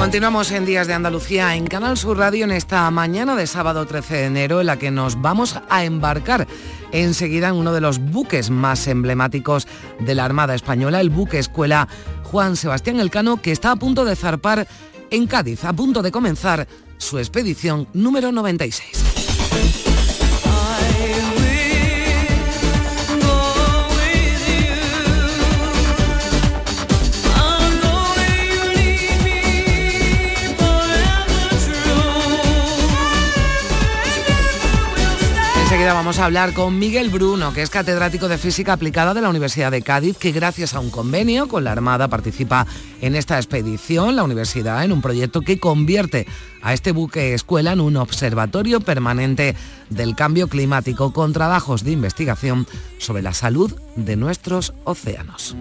Continuamos en Días de Andalucía en Canal Sur Radio en esta mañana de sábado 13 de enero en la que nos vamos a embarcar enseguida en uno de los buques más emblemáticos de la Armada Española, el buque escuela Juan Sebastián Elcano, que está a punto de zarpar en Cádiz, a punto de comenzar su expedición número 96. Vamos a hablar con Miguel Bruno, que es catedrático de Física Aplicada de la Universidad de Cádiz, que gracias a un convenio con la Armada participa en esta expedición, la universidad, en un proyecto que convierte a este buque escuela en un observatorio permanente del cambio climático con trabajos de investigación sobre la salud de nuestros océanos.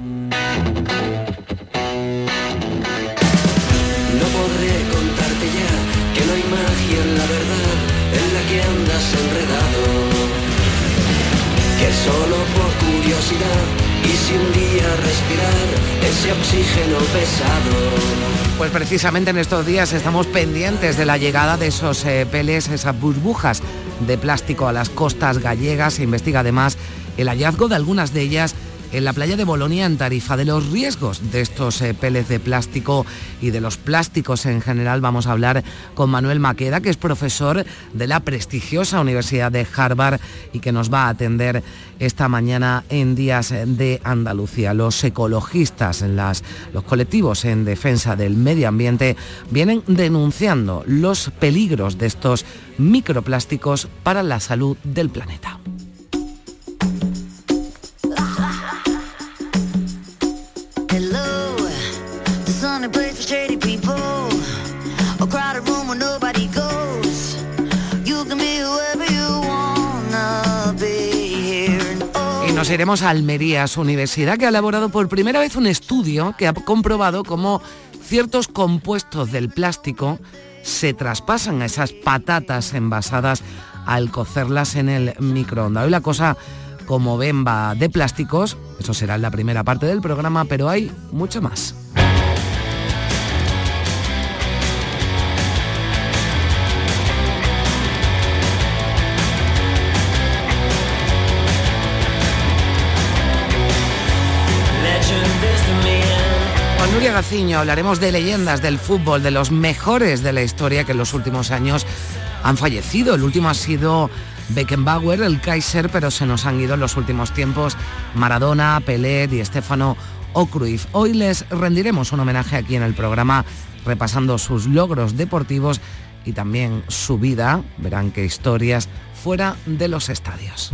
Y sin día respirar ese oxígeno pesado. Pues precisamente en estos días estamos pendientes de la llegada de esos eh, peles, esas burbujas de plástico a las costas gallegas. Se investiga además el hallazgo de algunas de ellas en la playa de Bolonia, en Tarifa, de los riesgos de estos eh, peles de plástico y de los plásticos en general. Vamos a hablar con Manuel Maqueda, que es profesor de la prestigiosa Universidad de Harvard y que nos va a atender esta mañana en Días de Andalucía. Los ecologistas, los colectivos en defensa del medio ambiente, vienen denunciando los peligros de estos microplásticos para la salud del planeta. Iremos a Almería, su universidad, que ha elaborado por primera vez un estudio que ha comprobado cómo ciertos compuestos del plástico se traspasan a esas patatas envasadas al cocerlas en el microondas. Hoy la cosa, como ven, va de plásticos, eso será en la primera parte del programa, pero hay mucho más. Nuria Gaciño hablaremos de leyendas del fútbol, de los mejores de la historia que en los últimos años han fallecido. El último ha sido Beckenbauer, el Kaiser, pero se nos han ido en los últimos tiempos Maradona, Pelé y Estefano o Cruyff. Hoy les rendiremos un homenaje aquí en el programa repasando sus logros deportivos y también su vida. Verán qué historias fuera de los estadios.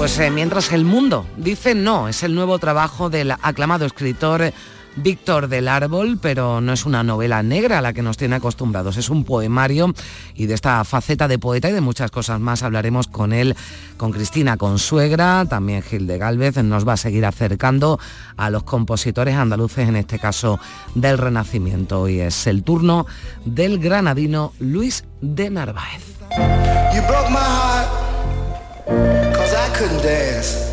Pues eh, mientras el mundo dice no, es el nuevo trabajo del aclamado escritor Víctor del Árbol, pero no es una novela negra a la que nos tiene acostumbrados, es un poemario y de esta faceta de poeta y de muchas cosas más hablaremos con él, con Cristina Consuegra, también Gil de Galvez, nos va a seguir acercando a los compositores andaluces, en este caso del Renacimiento. Hoy es el turno del granadino Luis de Narváez. Couldn't dance.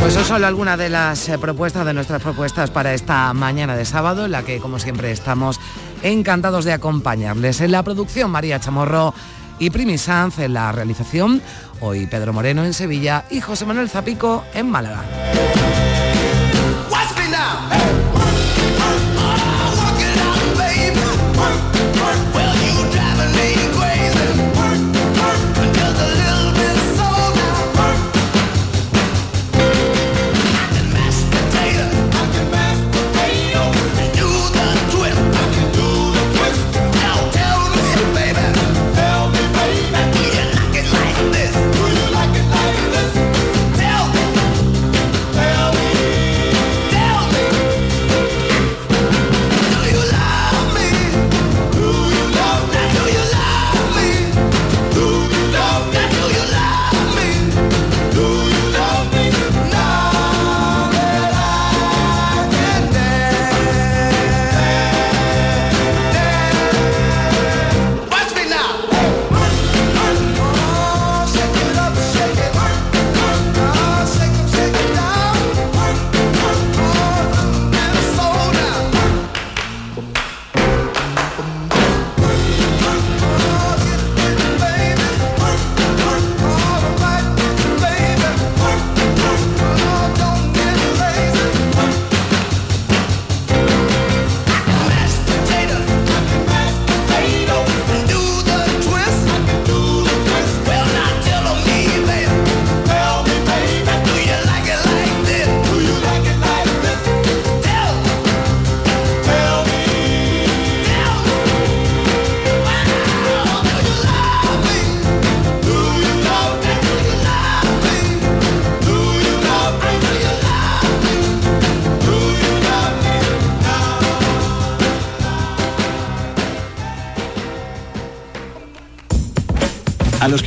Pues son solo algunas de las eh, propuestas, de nuestras propuestas para esta mañana de sábado, en la que como siempre estamos encantados de acompañarles. En la producción María Chamorro y Primi Sanz, en la realización, hoy Pedro Moreno en Sevilla y José Manuel Zapico en Málaga. Watch me now. Work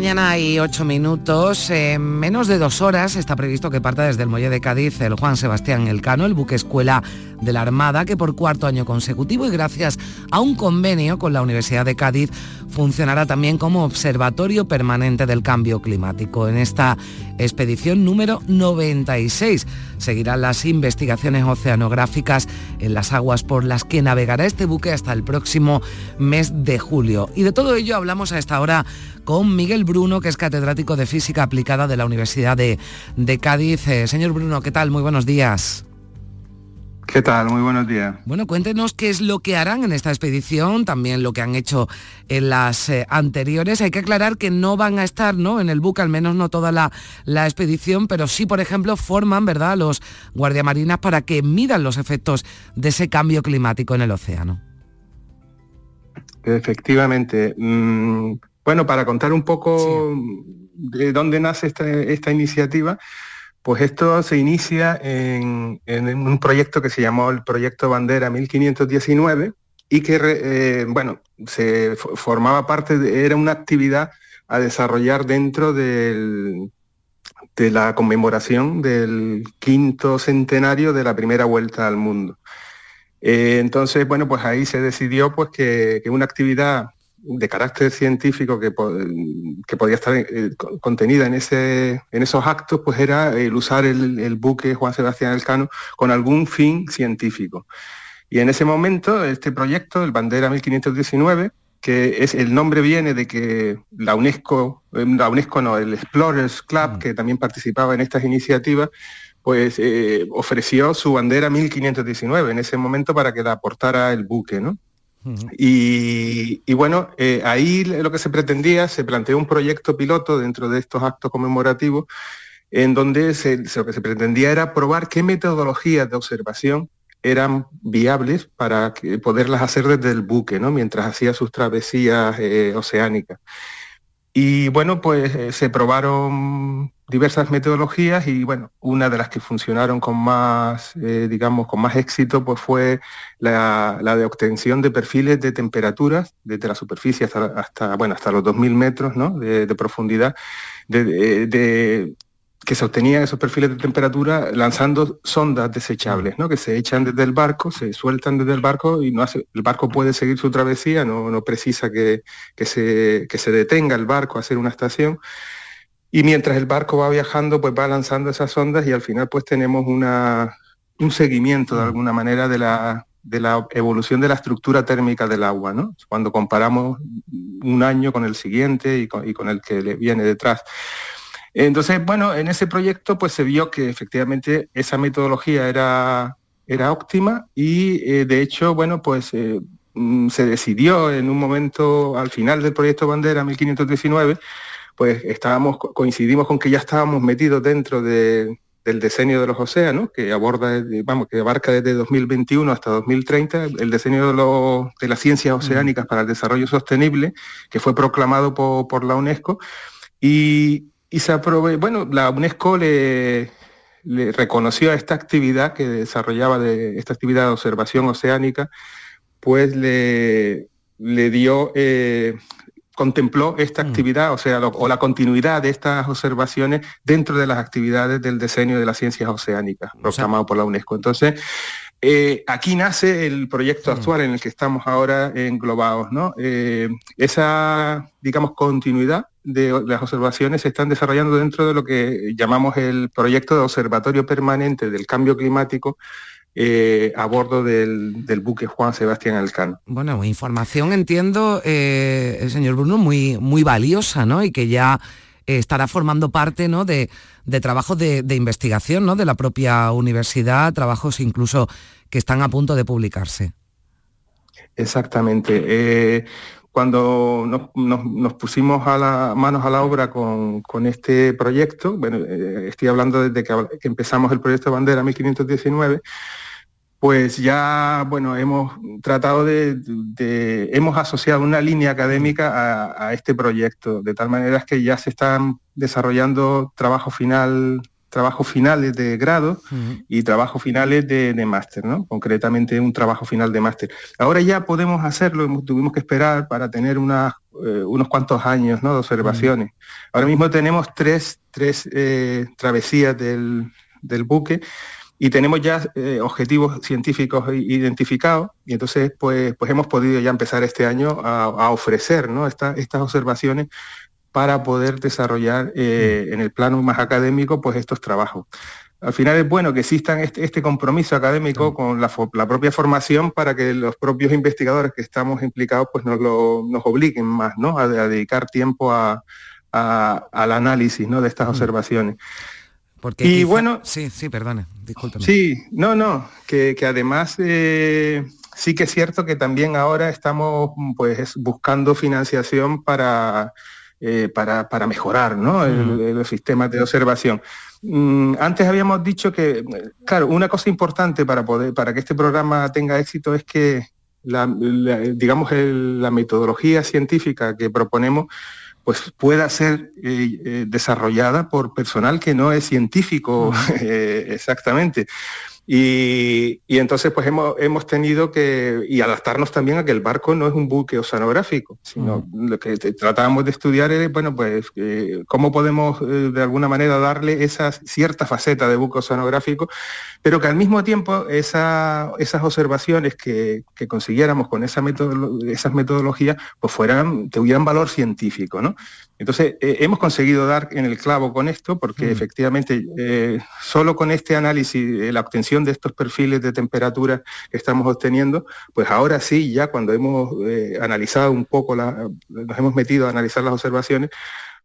Mañana y 8 minutos. En menos de dos horas está previsto que parta desde el Muelle de Cádiz el Juan Sebastián Elcano, el buque escuela de la Armada, que por cuarto año consecutivo y gracias a un convenio con la Universidad de Cádiz funcionará también como observatorio permanente del cambio climático. En esta expedición número 96 seguirán las investigaciones oceanográficas en las aguas por las que navegará este buque hasta el próximo mes de julio. Y de todo ello hablamos a esta hora con Miguel Bruno, que es catedrático de Física Aplicada de la Universidad de, de Cádiz. Eh, señor Bruno, ¿qué tal? Muy buenos días. ¿Qué tal? Muy buenos días. Bueno, cuéntenos qué es lo que harán en esta expedición, también lo que han hecho en las eh, anteriores. Hay que aclarar que no van a estar ¿no? en el buque, al menos no toda la, la expedición, pero sí, por ejemplo, forman ¿verdad? los guardiamarinas para que midan los efectos de ese cambio climático en el océano. Efectivamente. Mm, bueno, para contar un poco de dónde nace esta, esta iniciativa, pues esto se inicia en, un proyecto que se llamó el Proyecto Bandera 1519 y que, eh, bueno, se formaba parte, de, era una actividad a desarrollar dentro del, de la conmemoración del quinto centenario de la primera vuelta al mundo. Eh, entonces, bueno, pues ahí se decidió pues que, que una actividad de carácter científico que, que podía estar eh, contenida en, ese, en esos actos, pues era el usar el, buque Juan Sebastián Elcano con algún fin científico. Y en ese momento, este proyecto, el Bandera 1519, que es el nombre viene de que la UNESCO, eh, la UNESCO no, el Explorers Club, mm. que también participaba en estas iniciativas, pues eh, ofreció su bandera 1519 en ese momento para que la aportara el buque, ¿no? Y, bueno, eh, ahí lo que se pretendía, se planteó un proyecto piloto dentro de estos actos conmemorativos, en donde lo que se pretendía era probar qué metodologías de observación eran viables para poderlas hacer desde el buque, ¿no? mientras hacía sus travesías eh, oceánicas. Y bueno, pues eh, se probaron diversas metodologías y bueno, una de las que funcionaron con más, eh, digamos, con más éxito, pues fue la, de obtención de perfiles de temperaturas desde la superficie hasta, bueno, hasta los 2.000 metros de, profundidad, de, que se obtenían esos perfiles de temperatura lanzando sondas desechables, ¿no? que se echan desde el barco, se sueltan desde el barco y no hace, el barco puede seguir su travesía, no, no precisa que, se, que se detenga el barco a hacer una estación. Y mientras el barco va viajando, pues va lanzando esas ondas y al final pues tenemos una, un seguimiento de alguna manera de la, de la evolución de la estructura térmica del agua, ¿no? Cuando comparamos un año con el siguiente y con, y con el que le viene detrás. Entonces, bueno, en ese proyecto pues se vio que efectivamente esa metodología era, era óptima y eh, de hecho, bueno, pues eh, mm, se decidió en un momento al final del proyecto Bandera 1519, pues estábamos, coincidimos con que ya estábamos metidos dentro del diseño de los océanos, que aborda, vamos, que abarca desde 2021 hasta 2030 el diseño de, de las ciencias oceánicas para el desarrollo sostenible, que fue proclamado por, por la UNESCO. Y, y se aprove bueno, la UNESCO le, le, reconoció a esta actividad que desarrollaba de esta actividad de observación oceánica, pues le, le dio, eh, contempló esta actividad, o sea, o la continuidad de estas observaciones dentro de las actividades del diseño de las ciencias oceánicas, proclamado por la UNESCO. Entonces, eh, aquí nace el proyecto actual en el que estamos ahora englobados, ¿no? Eh, esa, digamos, continuidad de las observaciones se están desarrollando dentro de lo que llamamos el proyecto de observatorio permanente del cambio climático eh, a bordo del, buque Juan Sebastián Elcano. Bueno, información entiendo, el señor Bruno, muy, muy valiosa, ¿no? Y que ya estará formando parte ¿no? de, trabajos de, investigación ¿no? de la propia universidad, trabajos incluso que están a punto de publicarse. Exactamente. Eh, cuando nos, pusimos manos a la obra con, este proyecto, bueno, eh, estoy hablando desde que, empezamos el proyecto Bandera 1519, pues ya, bueno, hemos tratado de, hemos asociado una línea académica a, este proyecto, de tal manera que ya se están desarrollando trabajos final, trabajos finales de grado y trabajos finales de, máster, ¿no? Concretamente un trabajo final de máster. Ahora ya podemos hacerlo, tuvimos que esperar para tener eh, unos cuantos años ¿no? de observaciones. Ahora mismo tenemos tres, tres eh, travesías del, del buque y tenemos ya eh, objetivos científicos identificados y entonces pues, pues hemos podido ya empezar este año a, ofrecer ¿no? estas observaciones para poder desarrollar eh, mm. en el plano más académico pues estos trabajos. Al final es bueno que exista este, este, compromiso académico con la, propia formación para que los propios investigadores que estamos implicados pues nos, lo, nos obliguen más ¿no? a, dedicar tiempo a, al análisis ¿no? de estas mm. observaciones y bueno, sí, sí, perdone, discúlpeme. Sí, no, no, que, además eh, sí que es cierto que también ahora estamos pues buscando financiación para, eh, para, mejorar ¿no? los sistemas de observación. Mm, antes habíamos dicho que, claro, una cosa importante para, poder, para que este programa tenga éxito es que la, digamos la metodología científica que proponemos pues pueda ser eh, eh, desarrollada por personal que no es científico eh, exactamente. Y, entonces pues hemos, hemos tenido que y adaptarnos también a que el barco no es un buque oceanográfico, sino lo que tratábamos de estudiar es, bueno, pues eh, cómo podemos eh, de alguna manera darle esa cierta faceta de buque oceanográfico, pero que al mismo tiempo esa, esas observaciones que, consiguiéramos con esa esas metodologías pues fueran, tuvieran valor científico, ¿no? Entonces, eh, hemos conseguido dar en el clavo con esto, porque mm. efectivamente, eh, solo con este análisis, eh, la obtención de estos perfiles de temperatura que estamos obteniendo, pues ahora sí, ya cuando hemos analizado un poco, nos hemos metido a analizar las observaciones,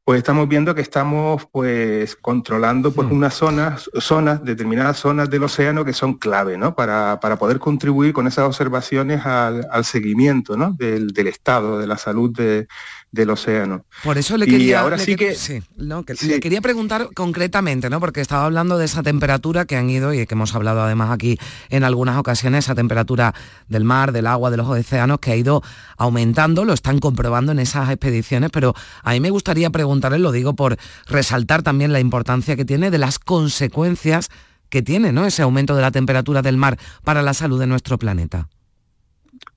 pues estamos viendo que estamos pues controlando pues mm. unas zonas, zonas, determinadas zonas del océano que son clave, ¿no? Para, poder contribuir con esas observaciones al, seguimiento ¿no? del, del, estado de la salud de, del océano. Por eso le quería, ahora sí que, le quería preguntar concretamente, ¿no? Porque estaba hablando de esa temperatura que han ido y que hemos hablado además aquí en algunas ocasiones, esa temperatura del mar, del agua, de los océanos que ha ido aumentando, lo están comprobando en esas expediciones, pero a mí me gustaría preguntarle, lo digo por resaltar también la importancia que tiene de las consecuencias que tiene, ¿no? Ese aumento de la temperatura del mar para la salud de nuestro planeta.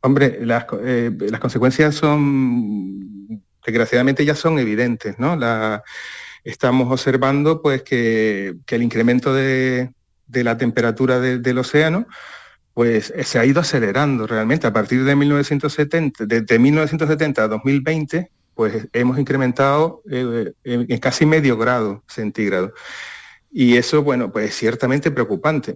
Hombre, las, eh, las consecuencias son desgraciadamente ya son evidentes, ¿no? estamos observando pues que, el incremento de, la temperatura del océano pues se ha ido acelerando realmente. A partir de 1970, de 1970 a 2020, pues hemos incrementado eh, en, casi medio grado centígrado. Y eso, bueno, pues es ciertamente preocupante.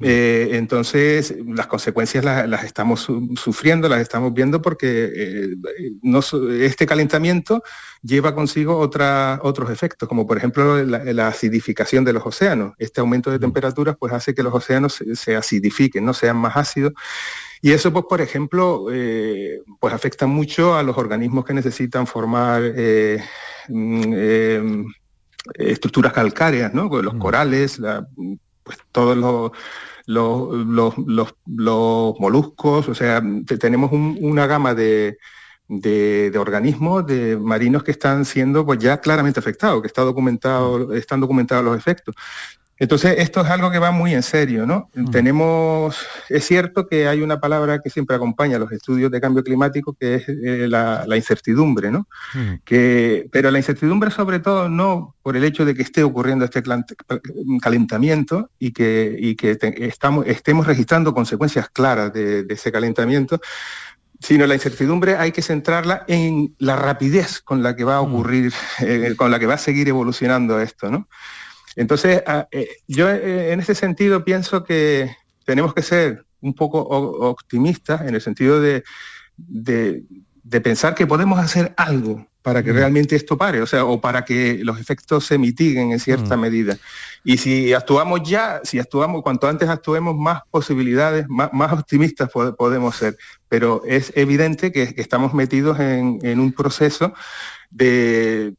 Eh, entonces, las consecuencias las, estamos sufriendo, las estamos viendo porque eh, este calentamiento lleva consigo otros efectos, como por ejemplo la, acidificación de los océanos. Este aumento de temperaturas pues, hace que los océanos se, acidifiquen, no sean más ácidos. Y eso, pues, por ejemplo, eh, pues afecta mucho a los organismos que necesitan formar mm, estructuras calcáreas, ¿no? Los corales, la, pues todos los, los, los, moluscos, o sea, tenemos una gama de, de, organismos, de marinos que están siendo pues ya claramente afectados, que está documentado, están documentados los efectos. Entonces, esto es algo que va muy en serio, ¿no? Tenemos, es cierto que hay una palabra que siempre acompaña a los estudios de cambio climático, que es eh, la, incertidumbre, ¿no? Que, pero la incertidumbre sobre todo no por el hecho de que esté ocurriendo este calentamiento y que, que estamos, estemos registrando consecuencias claras de, ese calentamiento, sino la incertidumbre hay que centrarla en la rapidez con la que va a ocurrir, eh, con la que va a seguir evolucionando esto, ¿no? Entonces, ah, eh, yo eh, en ese sentido pienso que tenemos que ser un poco optimistas en el sentido de, pensar que podemos hacer algo para que mm. realmente esto pare, o sea, o para que los efectos se mitiguen en cierta mm. medida. Y si actuamos ya, si actuamos, cuanto antes actuemos, más posibilidades, más, optimistas podemos ser. Pero es evidente que, estamos metidos en un proceso de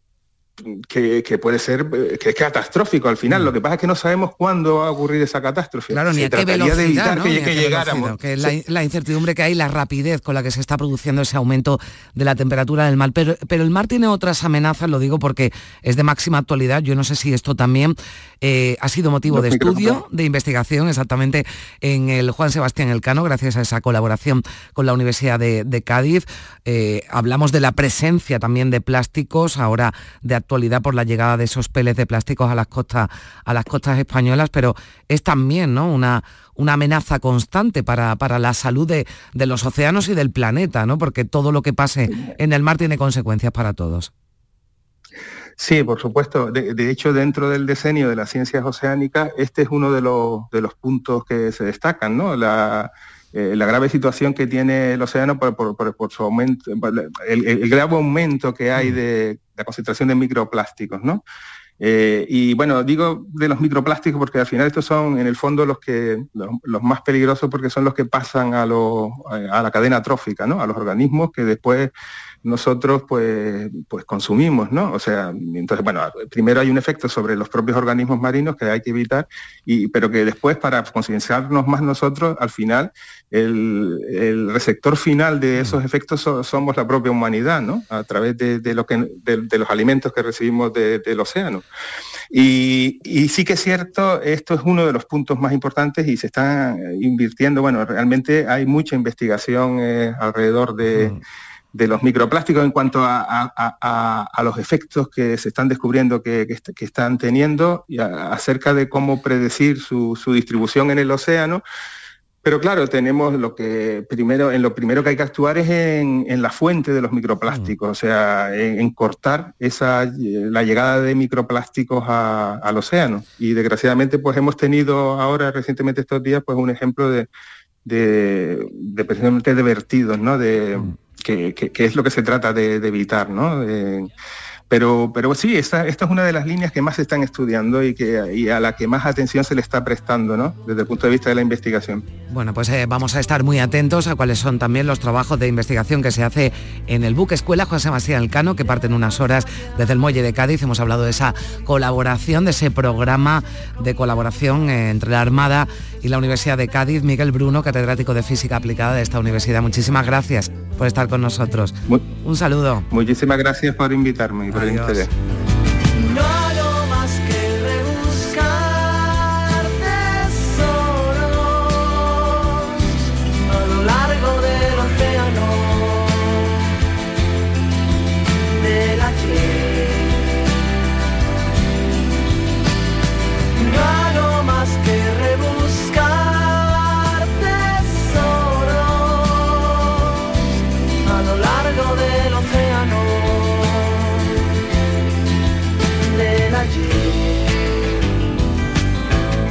que, puede ser eh, que es catastrófico al final. Lo que pasa es que no sabemos cuándo va a ocurrir esa catástrofe. Claro, ni a qué velocidad, que, llegáramos. Que la, incertidumbre que hay, la rapidez con la que se está produciendo ese aumento de la temperatura del mar. Pero, pero el mar tiene otras amenazas, lo digo porque es de máxima actualidad. Yo no sé si esto también eh, ha sido motivo de estudio, de investigación, exactamente en el Juan Sebastián Elcano, gracias a esa colaboración con la Universidad de, Cádiz. Eh, hablamos de la presencia también de plásticos, ahora de actualidad por la llegada de esos peles de plásticos a las costas, a las costas españolas, pero es también ¿no? una, una amenaza constante para, para la salud de, los océanos y del planeta, ¿no? porque todo lo que pase en el mar tiene consecuencias para todos. Sí, por supuesto. De, hecho, dentro del diseño de las ciencias oceánicas, este es uno de los, de los puntos que se destacan, ¿no? La, eh, la grave situación que tiene el océano por, su aumento, el, grave aumento que hay de la concentración de microplásticos, ¿no? Eh, y bueno, digo de los microplásticos porque al final estos son en el fondo los que los, más peligrosos porque son los que pasan a, a la cadena trófica, ¿no? A los organismos que después nosotros pues, pues consumimos, ¿no? O sea, entonces, bueno, primero hay un efecto sobre los propios organismos marinos que hay que evitar, y, pero que después para concienciarnos más nosotros, al final, el, receptor final de esos efectos somos la propia humanidad, ¿no? A través de, lo que, de, los alimentos que recibimos del océano. Y, sí que es cierto, esto es uno de los puntos más importantes y se está invirtiendo, bueno, realmente hay mucha investigación eh, alrededor de... Mm de los microplásticos en cuanto a, los efectos que se están descubriendo que, están teniendo y acerca de cómo predecir su, distribución en el océano. Pero claro, tenemos lo que primero, en lo primero que hay que actuar es en, la fuente de los microplásticos, o sea, en, cortar esa, la llegada de microplásticos al océano. Y desgraciadamente, pues hemos tenido ahora recientemente estos días, pues un ejemplo de, de, precisamente de vertidos, ¿no? De, mm que, es lo que se trata de, evitar, ¿no? pero, pero sí, esta, es una de las líneas que más se están estudiando y, a la que más atención se le está prestando, ¿no? Desde el punto de vista de la investigación. Bueno, pues eh, vamos a estar muy atentos a cuáles son también los trabajos de investigación que se hace en el buque escuela Juan Sebastián Elcano, que parten unas horas desde el muelle de Cádiz. Hemos hablado de esa colaboración, de ese programa de colaboración eh, entre la Armada y la Universidad de Cádiz. Miguel Bruno, catedrático de Física Aplicada de esta universidad. Muchísimas gracias por estar con nosotros. Un saludo. Muchísimas gracias por invitarme y por el interés.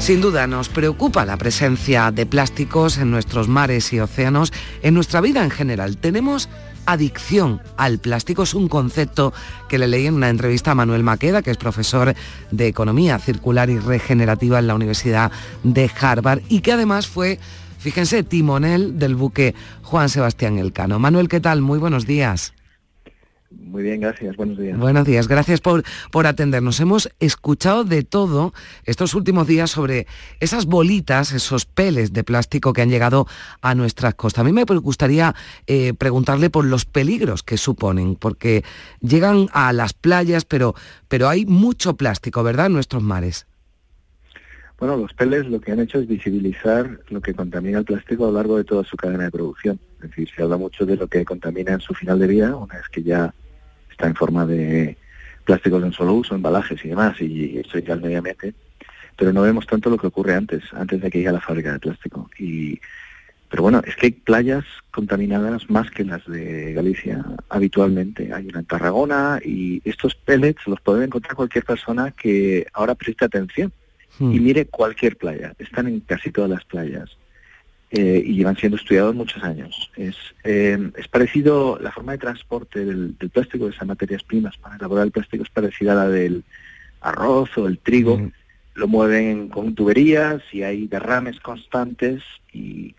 Sin duda nos preocupa la presencia de plásticos en nuestros mares y océanos, en nuestra vida en general. Tenemos adicción al plástico es un concepto que le leí en una entrevista a Manuel Maqueda, que es profesor de Economía Circular y Regenerativa en la Universidad de Harvard y que además fue, fíjense, timonel del buque Juan Sebastián Elcano. Manuel, ¿qué tal? Muy buenos días. Muy bien, gracias. Buenos días. Buenos días. Gracias por, por atendernos. Hemos escuchado de todo estos últimos días sobre esas bolitas, esos peles de plástico que han llegado a nuestras costas. A mí me gustaría eh, preguntarle por los peligros que suponen, porque llegan a las playas, pero, pero hay mucho plástico, ¿verdad?, en nuestros mares. Bueno, los peles lo que han hecho es visibilizar lo que contamina el plástico a lo largo de toda su cadena de producción. Es decir, se habla mucho de lo que contamina en su final de vida, una vez que ya está en forma de plásticos en solo uso, embalajes y demás, y eso ya al medio ambiente, pero no vemos tanto lo que ocurre antes, antes de que llegue a la fábrica de plástico. Y, pero bueno, es que hay playas contaminadas más que las de Galicia habitualmente. Hay una en Tarragona y estos pellets los puede encontrar cualquier persona que ahora preste atención Hmm. y mire cualquier playa. Están en casi todas las playas eh, y llevan siendo estudiados muchos años. Es, eh, es parecido, la forma de transporte del, del plástico, de esas materias primas para elaborar el plástico es parecida a la del arroz o el trigo. Lo mueven con tuberías y hay derrames constantes y,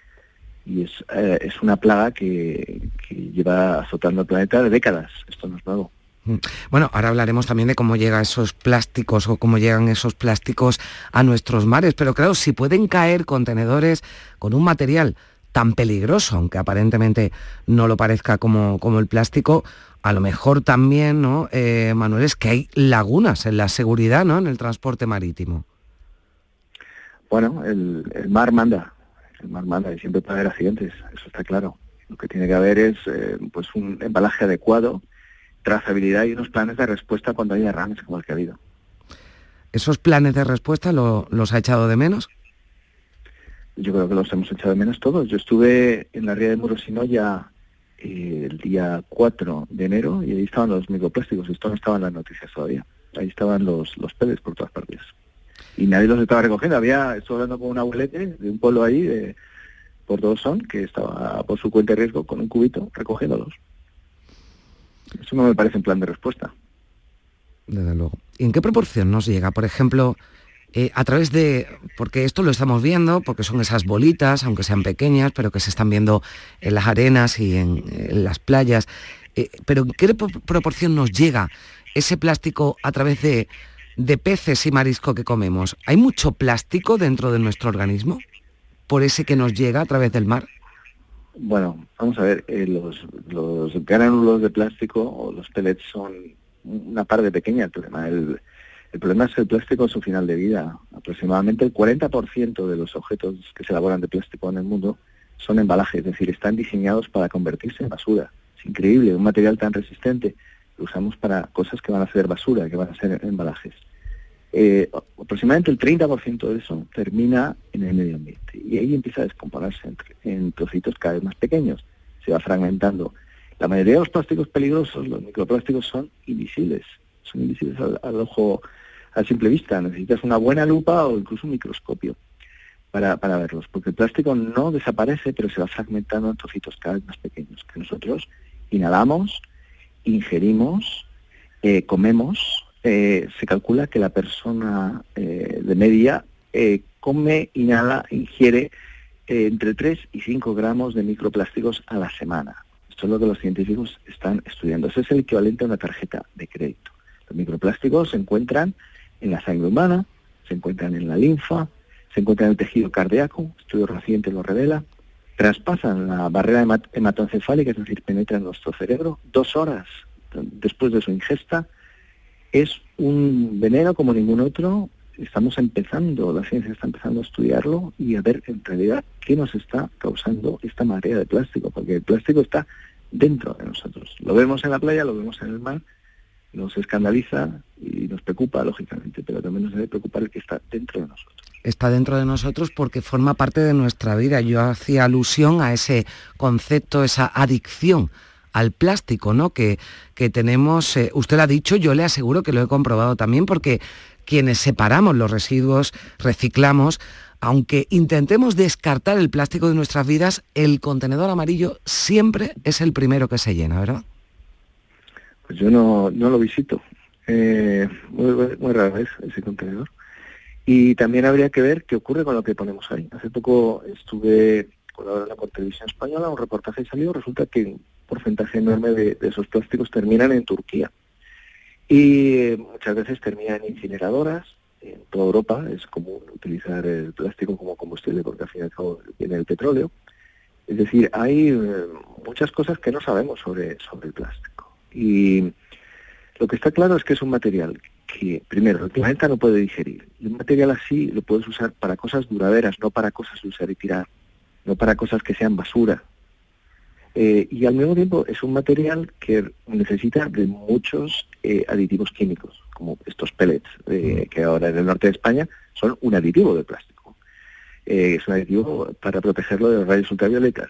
y es, eh, es una plaga que, que lleva azotando el planeta de décadas. Esto no es nuevo. Mm. Bueno, ahora hablaremos también de cómo llegan esos plásticos o cómo llegan esos plásticos a nuestros mares, pero claro, si pueden caer contenedores con un material tan peligroso, aunque aparentemente no lo parezca como, como el plástico, a lo mejor también, ¿no, eh, Manuel, es que hay lagunas en la seguridad, ¿no?, en el transporte marítimo. Bueno, el, mar manda, el mar manda y siempre puede haber accidentes, eso está claro. Lo que tiene que haber es eh, pues un embalaje adecuado, trazabilidad y unos planes de respuesta cuando hay derrames como el que ha habido. ¿Esos planes de respuesta lo- los ha echado de menos? Yo creo que los hemos echado de menos todos. Yo estuve en la ría de Murosinoya eh, el día 4 de enero y ahí estaban los microplásticos. Esto no estaba en las noticias todavía. Ahí estaban los, los peles por todas partes. Y nadie los estaba recogiendo. Había, estuve hablando con un abuelete de un pueblo ahí, de, por todos son, que estaba por su cuenta de riesgo con un cubito recogiéndolos. Eso no me parece un plan de respuesta. Desde luego. ¿Y en qué proporción nos llega? Por ejemplo, eh, a través de, porque esto lo estamos viendo, porque son esas bolitas, aunque sean pequeñas, pero que se están viendo en las arenas y en, las playas, eh, pero ¿en qué pro- proporción nos llega ese plástico a través de, de peces y marisco que comemos? ¿Hay mucho plástico dentro de nuestro organismo? Por ese que nos llega a través del mar. Bueno, vamos a ver, eh, los, los granulos de plástico o los pellets son una parte pequeña del problema. El, el problema es el plástico en su final de vida. Aproximadamente el 40% de los objetos que se elaboran de plástico en el mundo son embalajes, es decir, están diseñados para convertirse en basura. Es increíble, un material tan resistente lo usamos para cosas que van a ser basura, que van a ser embalajes. Eh, aproximadamente el 30% de eso termina en el medio ambiente y ahí empieza a descomponerse en, trocitos cada vez más pequeños, se va fragmentando. La mayoría de los plásticos peligrosos, los microplásticos, son invisibles, son invisibles al, al ojo a simple vista. Necesitas una buena lupa o incluso un microscopio para, para verlos, porque el plástico no desaparece, pero se va fragmentando en trocitos cada vez más pequeños, que nosotros inhalamos, ingerimos, eh, comemos. Eh, se calcula que la persona eh, de media eh, come, inhala, ingiere entre 3 y 5 gramos de microplásticos a la semana. Esto es lo que los científicos están estudiando. Eso es el equivalente a una tarjeta de crédito. Los microplásticos se encuentran en la sangre humana, se encuentran en la linfa, se encuentran en el tejido cardíaco, estudio reciente lo revela, traspasan la barrera hemat- hematoencefálica, es decir, penetran nuestro cerebro, dos horas después de su ingesta, es un veneno como ningún otro. Estamos empezando, la ciencia está empezando a estudiarlo y a ver en realidad qué nos está causando esta marea de plástico, porque el plástico está dentro de nosotros. Lo vemos en la playa, lo vemos en el mar, nos escandaliza y nos preocupa, lógicamente, pero también nos debe preocupar el que está dentro de nosotros. está dentro de nosotros porque forma parte de nuestra vida. Yo hacía alusión a ese concepto, esa adicción al plástico, ¿no? Que, que tenemos, eh, usted lo ha dicho, yo le aseguro que lo he comprobado también porque quienes separamos los residuos, reciclamos, aunque intentemos descartar el plástico de nuestras vidas, el contenedor amarillo siempre es el primero que se llena, ¿verdad? Pues yo no, no lo visito. Eh, muy, muy rara vez ese contenedor. Y también habría que ver qué ocurre con lo que ponemos ahí. Hace poco estuve colaborando con Televisión Española, un reportaje salió, resulta que porcentaje enorme de, esos plásticos terminan en Turquía. Y eh, muchas veces terminan en incineradoras. En toda Europa es común utilizar el plástico como combustible porque al fin y al cabo viene el petróleo. Es decir, hay eh, muchas cosas que no sabemos sobre, sobre el plástico. Y lo que está claro es que es un material que, primero, el planeta no puede digerir. Y un material así lo puedes usar para cosas duraderas, no para cosas de usar y tirar, no para cosas que sean basura. Eh, y al mismo tiempo es un material que necesita de muchos eh, aditivos químicos, como estos pellets, eh, que ahora en el norte de España son un aditivo del plástico. es un aditivo para protegerlo de los rayos ultravioletas.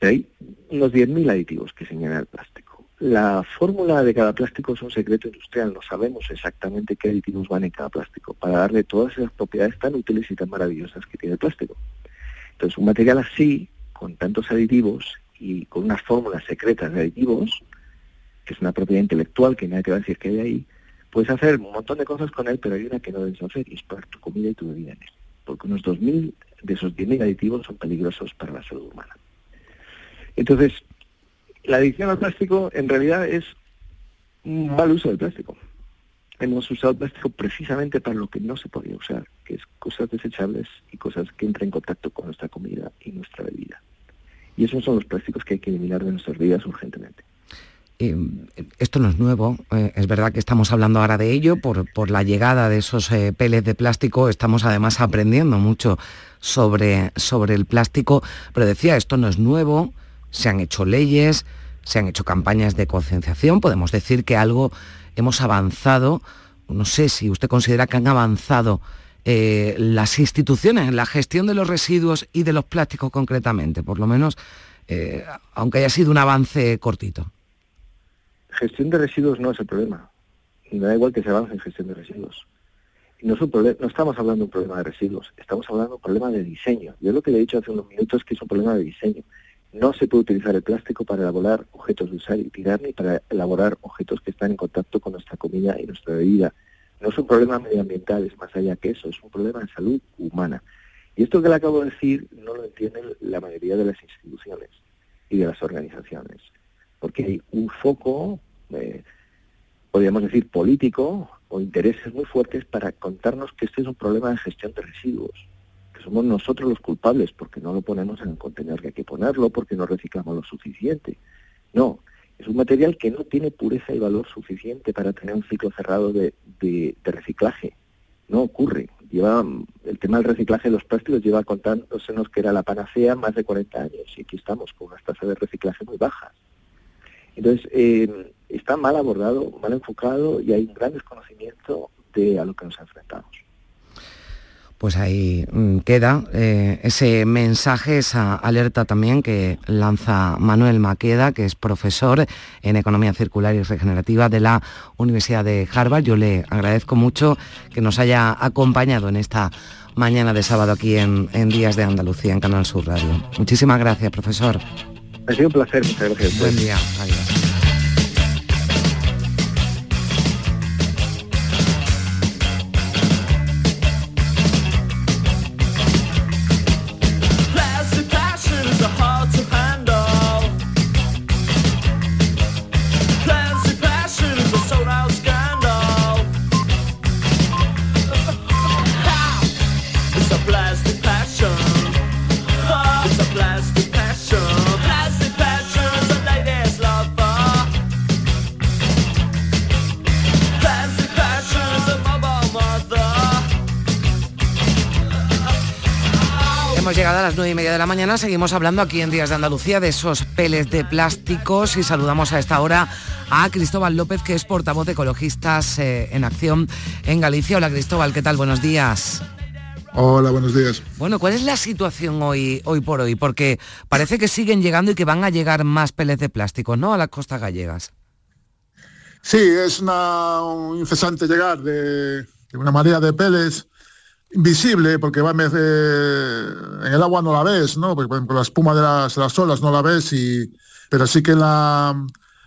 Hay unos 10.000 aditivos que señalan el plástico. La fórmula de cada plástico es un secreto industrial, no sabemos exactamente qué aditivos van en cada plástico para darle todas esas propiedades tan útiles y tan maravillosas que tiene el plástico. Entonces, un material así, con tantos aditivos y con unas fórmulas secretas de aditivos, que es una propiedad intelectual que nadie te va a decir que hay ahí, puedes hacer un montón de cosas con él, pero hay una que no debes hacer y es poner tu comida y tu bebida en él. Porque unos 2.000 de esos 10.000 aditivos son peligrosos para la salud humana. Entonces, la adicción al plástico en realidad es un mal uso del plástico. Hemos usado plástico precisamente para lo que no se podía usar, que es cosas desechables y cosas que entran en contacto con nuestra comida y nuestra bebida. Y esos son los plásticos que hay que eliminar de nuestras vidas urgentemente. Eh, esto no es nuevo, eh, es verdad que estamos hablando ahora de ello por, por la llegada de esos eh, peles de plástico, estamos además aprendiendo mucho sobre, sobre el plástico, pero decía, esto no es nuevo, se han hecho leyes, se han hecho campañas de concienciación, podemos decir que algo hemos avanzado, no sé si usted considera que han avanzado eh, las instituciones la gestión de los residuos y de los plásticos concretamente, por lo menos, eh, aunque haya sido un avance cortito. Gestión de residuos no es el problema. Me da igual que se avance en gestión de residuos. No, es un no estamos hablando de un problema de residuos, estamos hablando de un problema de diseño. Yo lo que le he dicho hace unos minutos es que es un problema de diseño. No se puede utilizar el plástico para elaborar objetos de usar y tirar, ni para elaborar objetos que están en contacto con nuestra comida y nuestra bebida. No es un problema medioambiental, es más allá que eso, es un problema de salud humana. Y esto que le acabo de decir no lo entienden la mayoría de las instituciones y de las organizaciones, porque hay un foco, eh, podríamos decir, político o intereses muy fuertes para contarnos que este es un problema de gestión de residuos somos nosotros los culpables porque no lo ponemos en el que hay que ponerlo, porque no reciclamos lo suficiente. No, es un material que no tiene pureza y valor suficiente para tener un ciclo cerrado de, reciclaje. No ocurre. Lleva, el tema del reciclaje de los plásticos lleva contándosenos que era la panacea más de 40 años y aquí estamos con unas tasas de reciclaje muy bajas. Entonces, eh, está mal abordado, mal enfocado y hay un gran desconocimiento de a lo que nos enfrentamos pues ahí mm, queda eh, ese mensaje, esa alerta también que lanza Manuel Maqueda, que es profesor en Economía Circular y Regenerativa de la Universidad de Harvard. Yo le agradezco mucho que nos haya acompañado en esta mañana de sábado aquí en, Días de Andalucía, en Canal Sur Radio. Muchísimas gracias, profesor. Ha sido un placer, muchas gracias. Buen día, adiós. Llegada a las nueve y media de la mañana, seguimos hablando aquí en Días de Andalucía de esos peles de plásticos y saludamos a esta hora a Cristóbal López, que es portavoz de Ecologistas eh, en Acción en Galicia. Hola Cristóbal, ¿qué tal? Buenos días. Hola, buenos días. Bueno, ¿cuál es la situación hoy, hoy por hoy? Porque parece que siguen llegando y que van a llegar más peles de plástico, ¿no? A las costas gallegas. Sí, es una, un incesante llegar de, de una marea de peles invisible, porque va en el agua no la ves, ¿no? Porque, por ejemplo, la espuma de las, las, olas no la ves, y, pero sí que en la,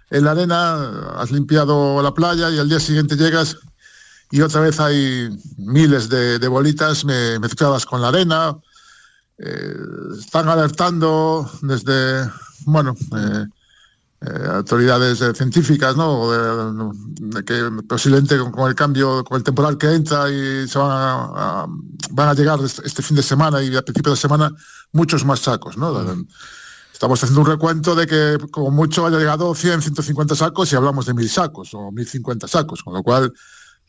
en la arena has limpiado la playa y al día siguiente llegas y otra vez hay miles de, bolitas mezcladas con la arena. Eh, están alertando desde, bueno, eh, eh, autoridades eh, científicas, ¿no? De, que posiblemente con, el cambio, con el temporal que entra y se van a, van a llegar este, este, fin de semana y a principio de semana muchos más sacos, ¿no? Estamos haciendo un recuento de que como mucho haya llegado 100, 150 sacos y hablamos de mil sacos o 1050 sacos, con lo cual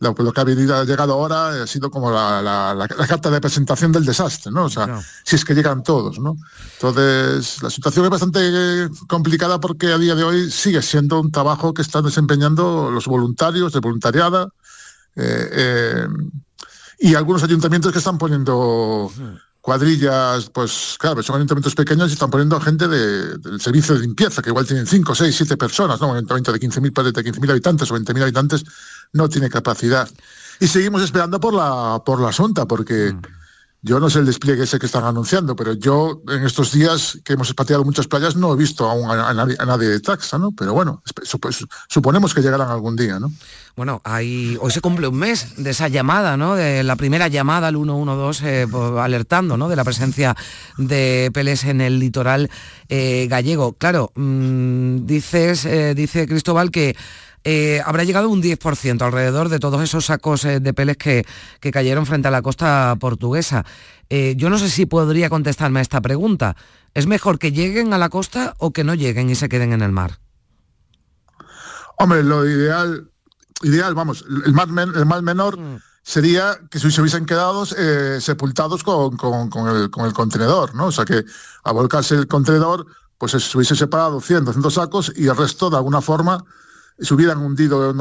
lo, que ha llegado ahora ha sido como la, carta de presentación del desastre, ¿no? O sea, si es que llegan todos, ¿no? Entonces, la situación es bastante complicada porque a día de hoy sigue siendo un trabajo que están desempeñando los voluntarios de voluntariada eh, eh, y algunos ayuntamientos que están poniendo cuadrillas, pues claro, son ayuntamientos pequeños y están poniendo gente del servicio de limpieza, que igual tienen 5, 6, 7 personas, ¿no? Un ayuntamiento de 15.000 de 15 habitantes o 20.000 habitantes no tiene capacidad. Y seguimos esperando por la, por la Asunta, porque mm. Yo no sé el despliegue ese que están anunciando, pero yo en estos días que hemos pateado muchas playas no he visto aún a, nadie, de taxa, ¿no? Pero bueno, suponemos que llegarán algún día, ¿no? Bueno, hoy se cumple un mes de esa llamada, ¿no? De la primera llamada al 112 eh, alertando, ¿no? De la presencia de peles en el litoral eh, gallego. Claro, mm, dices, eh, dice Cristóbal que eh, habrá llegado un 10% alrededor de todos esos sacos eh, de peles que, cayeron frente a la costa portuguesa. Eh, yo no sé si podría contestarme a esta pregunta. ¿Es mejor que lleguen a la costa o que no lleguen y se queden en el mar? Hombre, lo ideal, ideal, vamos, el mal, el mal menor mm. sería que se hubiesen quedado sepultados con, el, con, el, contenedor, ¿no? O sea que a volcarse el contenedor, pues se hubiese separado 100, 200 sacos y el resto de alguna forma se hubieran hundido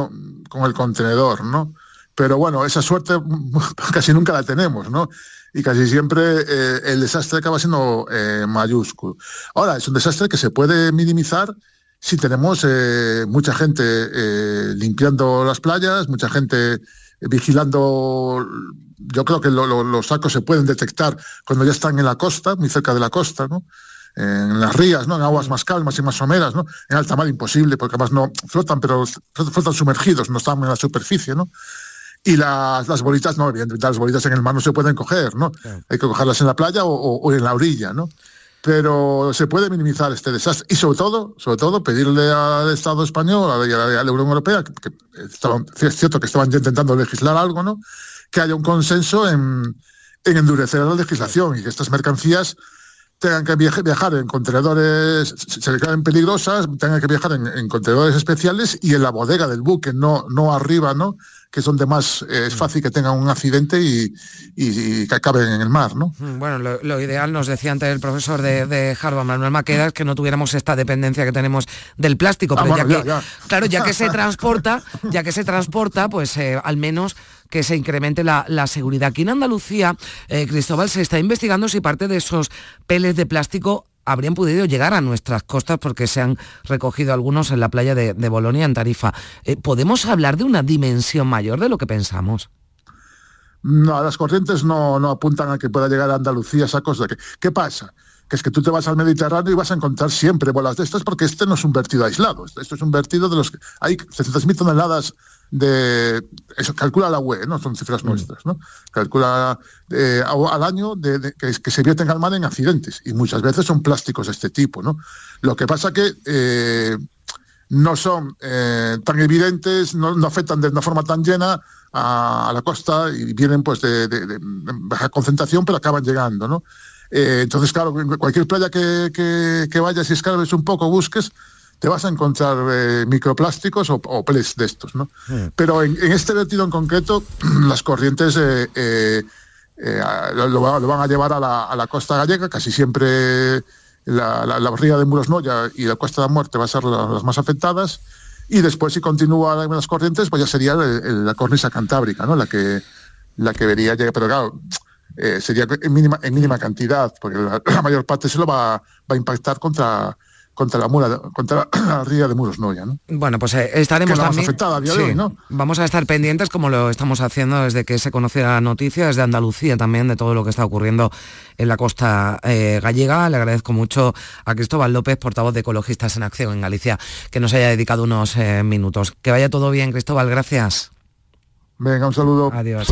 con el contenedor, ¿no? Pero bueno, esa suerte casi nunca la tenemos, ¿no? Y casi siempre eh, el desastre acaba siendo eh, mayúsculo. Ahora, es un desastre que se puede minimizar si tenemos eh, mucha gente limpiando las playas, mucha gente vigilando. Yo creo que los sacos se pueden detectar cuando ya están en la costa, muy cerca de la costa, ¿no? En las rías, ¿no? en aguas más calmas y más someras, ¿no? en alta mar imposible, porque además no flotan, pero flotan sumergidos, no están en la superficie. ¿no? Y las, las bolitas, no, evidentemente las bolitas en el mar no se pueden coger, ¿no? Hay que cogerlas en la playa o, en la orilla, ¿no? Pero se puede minimizar este desastre y sobre todo, sobre todo pedirle al Estado español, a la, a la Unión Europea, que, es cierto que estaban ya intentando legislar algo, ¿no? Que haya un consenso en, en endurecer la legislación y que estas mercancías tengan que viajar en contenedores, se declaren peligrosas, tengan que viajar en, contenedores especiales y en la bodega del buque, no, no arriba, ¿no? que es donde más eh, es fácil que tengan un accidente y, que acaben en el mar. ¿no? Mm, bueno, lo, ideal, nos decía antes el profesor de, de, Harvard, Manuel Maqueda, es que no tuviéramos esta dependencia que tenemos del plástico. Ah, pero ya que, claro, ya que se transporta, ya que se transporta, pues eh, al menos que se incremente la, seguridad. Aquí en Andalucía, eh, Cristóbal, se está investigando si parte de esos peles de plástico habrían podido llegar a nuestras costas porque se han recogido algunos en la playa de, Bolonia, en Tarifa. Eh, ¿Podemos hablar de una dimensión mayor de lo que pensamos? No, las corrientes no, no apuntan a que pueda llegar a Andalucía esa cosa. ¿Qué pasa? Que es que tú te vas al Mediterráneo y vas a encontrar siempre bolas de estas porque este no es un vertido aislado. Esto es un vertido de los que hay 700.000 toneladas de eso calcula la UE, no son cifras mm. nuestras, ¿no? Calcula eh, al año de, que, se vierten al mar en accidentes y muchas veces son plásticos de este tipo, ¿no? Lo que pasa que eh, no son eh, tan evidentes, no, afectan de una forma tan llena a, la costa y vienen pues de, baja concentración, pero acaban llegando, ¿no? entonces, claro, cualquier playa que, que, que vayas y escarbes un poco, busques, te vas a encontrar eh, microplásticos o, o, peles de estos, ¿no? Hmm. Pero en, este vertido en concreto, las corrientes eh, eh, lo, van a llevar a la, costa gallega, casi siempre la, la, ría de Muros Noya y la Costa de la Muerte va a ser las más afectadas. Y después, si continúan las corrientes, pues ya sería la cornisa cantábrica, ¿no? La que, la que vería llegar. Pero claro, sería en mínima, en mínima cantidad, porque la, mayor parte se lo va, va a impactar contra contra la mula, contra la ría de Muros Noya. ¿no? Bueno, pues eh, estaremos también. afectada a día de hoy, ¿no? Vamos a estar pendientes, como lo estamos haciendo desde que se conoció la noticia, desde Andalucía también, de todo lo que está ocurriendo en la costa eh, gallega. Le agradezco mucho a Cristóbal López, portavoz de Ecologistas en Acción en Galicia, que nos haya dedicado unos eh, minutos. Que vaya todo bien, Cristóbal, gracias. Venga, un saludo. Adiós.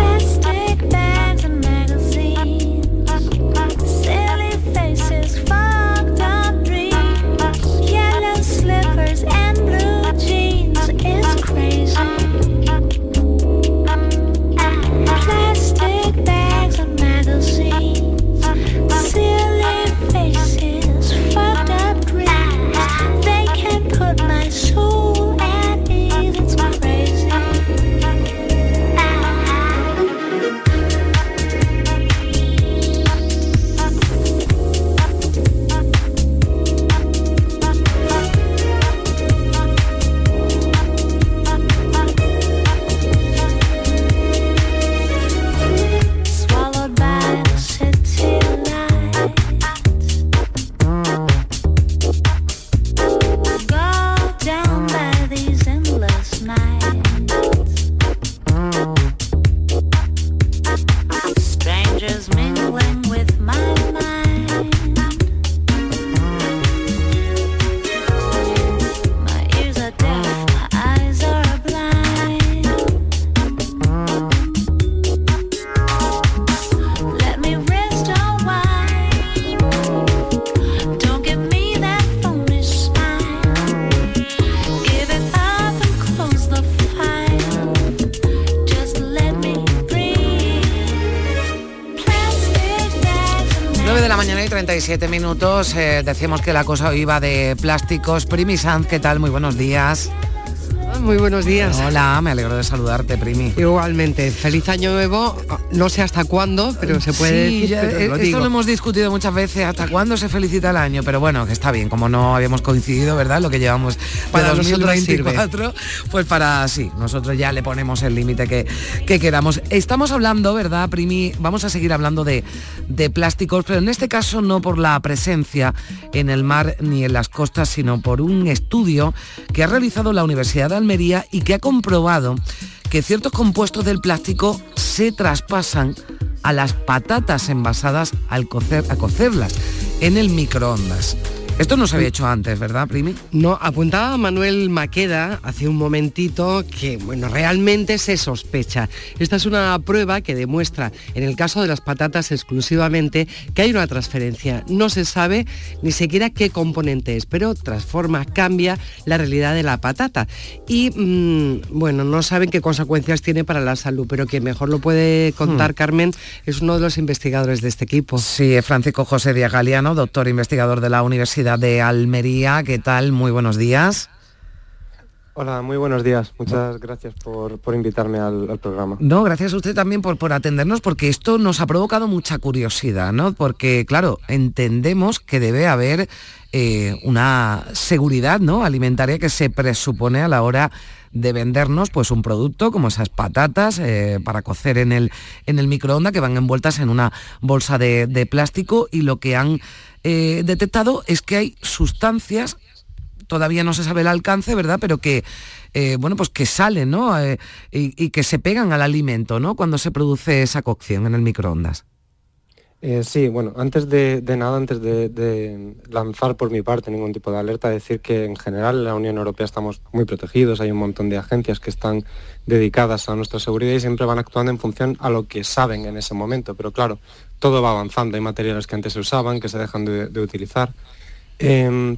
9 de la mañana y 37 minutos. Eh, decíamos que la cosa iba de plásticos. Primi Sanz, ¿qué tal? Muy buenos días. Muy buenos días. Hola, me alegro de saludarte, Primi. Igualmente, feliz año nuevo. No sé hasta cuándo, pero se puede Sí, decir. ya, eh, lo esto digo. lo hemos discutido muchas veces, hasta cuándo se felicita el año, pero bueno, que está bien, como no habíamos coincidido, ¿verdad? Lo que llevamos Para nosotros 2024, pues para sí, nosotros ya le ponemos el límite que, que queramos. Estamos hablando, ¿verdad, Primi? Vamos a seguir hablando de, de plásticos, pero en este caso no por la presencia en el mar ni en las costas, sino por un estudio que ha realizado la Universidad de Almería y que ha comprobado que ciertos compuestos del plástico se traspasan a las patatas envasadas al cocer, a cocerlas en el microondas. Esto no se había hecho antes, ¿verdad, Primi? No, apuntaba Manuel Maqueda hace un momentito que, bueno, realmente se sospecha. Esta es una prueba que demuestra, en el caso de las patatas exclusivamente, que hay una transferencia. No se sabe ni siquiera qué componente es, pero transforma, cambia la realidad de la patata. Y, mm, bueno, no saben qué consecuencias tiene para la salud, pero quien mejor lo puede contar, Hmm. Carmen, es uno de los investigadores de este equipo. Sí, es Francisco José Díaz Galeano, doctor investigador de la Universidad de Almería. ¿Qué tal? Muy buenos días. Hola, muy buenos días. Muchas gracias por, por invitarme al, al programa. No, gracias a usted también por, por atendernos, porque esto nos ha provocado mucha curiosidad, ¿no? Porque, claro, entendemos que debe haber eh, una seguridad ¿no? alimentaria que se presupone a la hora de vendernos pues un producto como esas patatas eh, para cocer en el, en el microondas que van envueltas en una bolsa de, de plástico y lo que han eh, detectado es que hay sustancias todavía no se sabe el alcance, ¿verdad? Pero que, eh, bueno, pues que salen, ¿no? Eh, y, que se pegan al alimento, ¿no? Cuando se produce esa cocción en el microondas. Sí, bueno, antes de, de nada, antes de, de lanzar por mi parte ningún tipo de alerta, decir que en general en la Unión Europea estamos muy protegidos, hay un montón de agencias que están dedicadas a nuestra seguridad y siempre van actuando en función a lo que saben en ese momento, pero claro, todo va avanzando, hay materiales que antes se usaban, que se dejan de, utilizar. Em,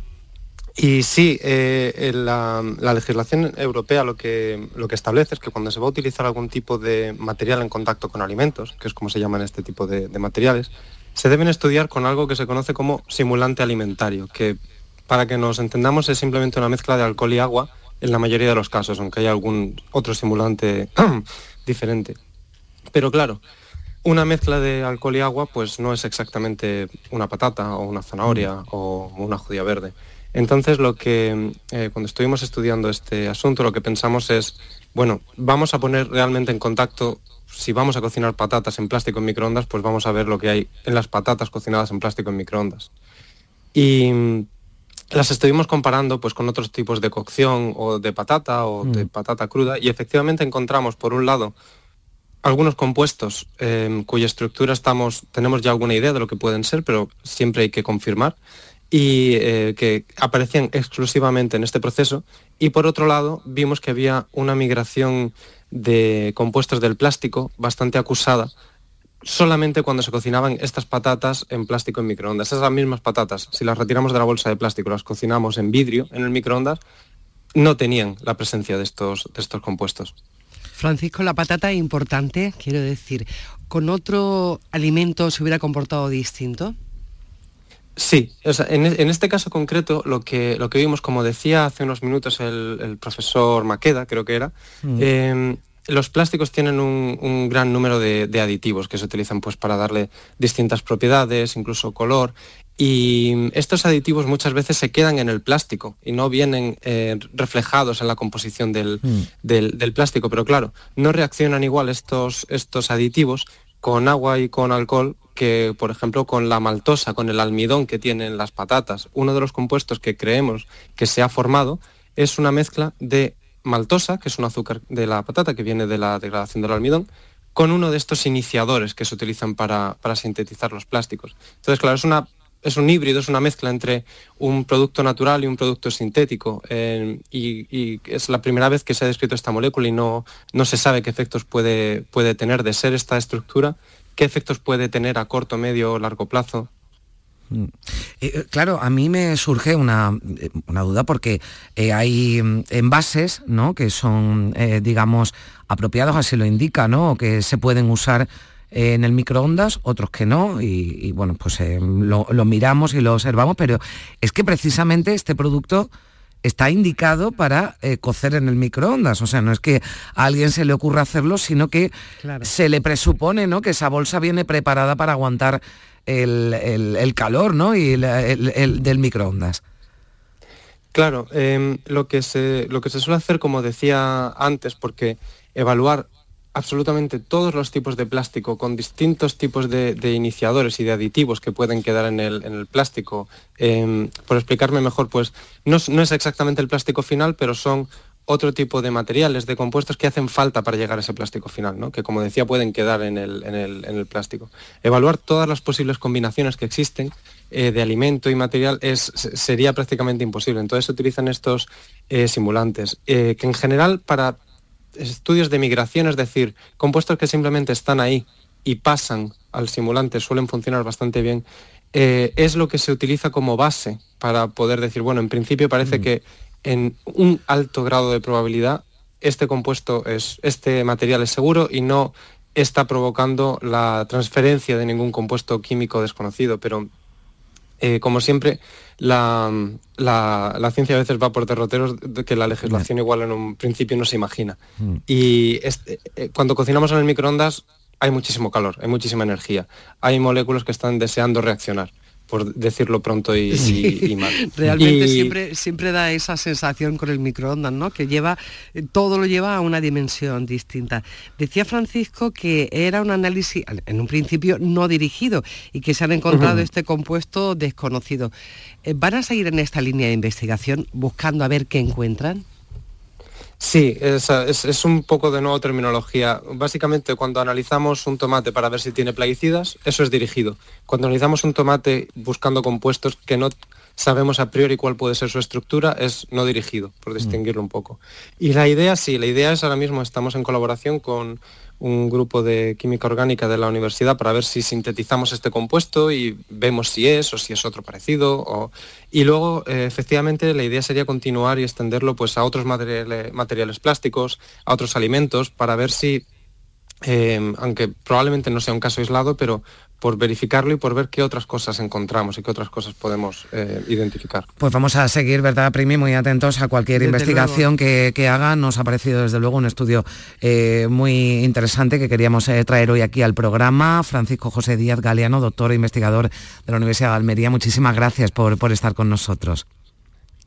y sí, eh, la legislación europea lo que, lo que establece es que cuando se va a utilizar algún tipo de material en contacto con alimentos, que es como se llaman este tipo de, de materiales, se deben estudiar con algo que se conoce como simulante alimentario, que para que nos entendamos es simplemente una mezcla de alcohol y agua en la mayoría de los casos, aunque haya algún otro simulante diferente. Pero claro, una mezcla de alcohol y agua pues no es exactamente una patata o una zanahoria o una judía verde. Entonces, lo que eh, cuando estuvimos estudiando este asunto, lo que pensamos es, bueno, vamos a poner realmente en contacto, si vamos a cocinar patatas en plástico en microondas, pues vamos a ver lo que hay en las patatas cocinadas en plástico en microondas. Y mm, las estuvimos comparando pues con otros tipos de cocción o de patata o de patata cruda y efectivamente encontramos por un lado algunos compuestos eh, cuya estructura tenemos ya alguna idea de lo que pueden ser, pero siempre hay que confirmar y eh, que aparecían exclusivamente en este proceso. Y por otro lado, vimos que había una migración de compuestos del plástico bastante acusada solamente cuando se cocinaban estas patatas en plástico en microondas. Esas mismas patatas, si las retiramos de la bolsa de plástico, las cocinamos en vidrio en el microondas, no tenían la presencia de estos compuestos. Francisco, la patata es importante, quiero decir, ¿con otro alimento se hubiera comportado distinto? Sí, o sea, en, en este caso concreto lo que, lo que vimos, como decía hace unos minutos el, el profesor Maqueda, creo que era, Mm. eh, los plásticos tienen un, un gran número de, de aditivos que se utilizan pues, para darle distintas propiedades, incluso color, y estos aditivos muchas veces se quedan en el plástico y no vienen eh, reflejados en la composición del, del, del plástico, pero claro, no reaccionan igual estos, estos aditivos con agua y con alcohol que, por ejemplo, con la maltosa, con el almidón que tienen las patatas. Uno de los compuestos que creemos que se ha formado es una mezcla de maltosa, que es un azúcar de la patata que viene de la degradación del almidón, con uno de estos iniciadores que se utilizan para, para sintetizar los plásticos. Entonces, claro, es una es un híbrido, es una mezcla entre un producto natural y un producto sintético. eh, y, es la primera vez que se ha descrito esta molécula y no, no se sabe qué efectos puede, puede tener de ser esta estructura, qué efectos puede tener a corto, medio o largo plazo. Mm. Eh, claro, a mí me surge una, eh, una duda porque eh, hay mm, envases, ¿no? Que son, eh, digamos, apropiados, así lo indica, ¿no? Que se pueden usar en el microondas, otros que no, y, bueno, pues eh, lo, miramos y lo observamos, pero es que precisamente este producto está indicado para eh, cocer en el microondas. O sea, no es que a alguien se le ocurra hacerlo, sino que se le presupone ¿no? que esa bolsa viene preparada para aguantar el, calor ¿no? y el, del microondas. Claro, em, lo, que se, lo que se suele hacer, como decía antes, porque evaluar absolutamente todos los tipos de plástico con distintos tipos de, iniciadores y de aditivos que pueden quedar en el, plástico. Em, por explicarme mejor, pues no, es exactamente el plástico final, pero son otro tipo de materiales, de compuestos que hacen falta para llegar a ese plástico final, ¿no? que como decía pueden quedar en el, plástico. Evaluar todas las posibles combinaciones que existen eh, de alimento y material es, sería prácticamente imposible. Entonces se utilizan estos eh, simulantes, eh, que en general para estudios de migración, es decir, compuestos que simplemente están ahí y pasan al simulante, suelen funcionar bastante bien, eh, es lo que se utiliza como base para poder decir, bueno, en principio parece mm. que en un alto grado de probabilidad este compuesto es, este material es seguro y no está provocando la transferencia de ningún compuesto químico desconocido, pero eh, como siempre, la, ciencia a veces va por derroteros que la legislación igual en un principio no se imagina. Mm. Y este, cuando cocinamos en el microondas hay muchísimo calor, hay muchísima energía, hay moléculas que están deseando reaccionar por decirlo pronto y, mal. Realmente siempre, siempre da esa sensación con el microondas, ¿no? Que lleva, todo lo lleva a una dimensión distinta. Decía Francisco que era un análisis, en un principio, no dirigido y que se han encontrado este compuesto desconocido. Eh, ¿Van a seguir en esta línea de investigación buscando a ver qué encuentran? Sí, es, un poco de nueva terminología. Básicamente, cuando analizamos un tomate para ver si tiene plaguicidas, eso es dirigido. Cuando analizamos un tomate buscando compuestos que no sabemos a priori cuál puede ser su estructura, es no dirigido, por mm. distinguirlo un poco. Y la idea, sí, la idea es ahora mismo estamos en colaboración con un grupo de química orgánica de la universidad para ver si sintetizamos este compuesto y vemos si es o si es otro parecido. Y luego, eh, efectivamente, la idea sería continuar y extenderlo pues, a otros materiales, plásticos, a otros alimentos, para ver si, eh, aunque probablemente no sea un caso aislado, pero por verificarlo y por ver qué otras cosas encontramos y qué otras cosas podemos eh, identificar. Pues vamos a seguir, ¿verdad, Primi? Muy atentos a cualquier investigación que, que, haga. Nos ha parecido, desde luego, un estudio eh, muy interesante que queríamos eh, traer hoy aquí al programa. Francisco José Díaz Galeano, doctor e investigador de la Universidad de Almería, muchísimas gracias por, por estar con nosotros.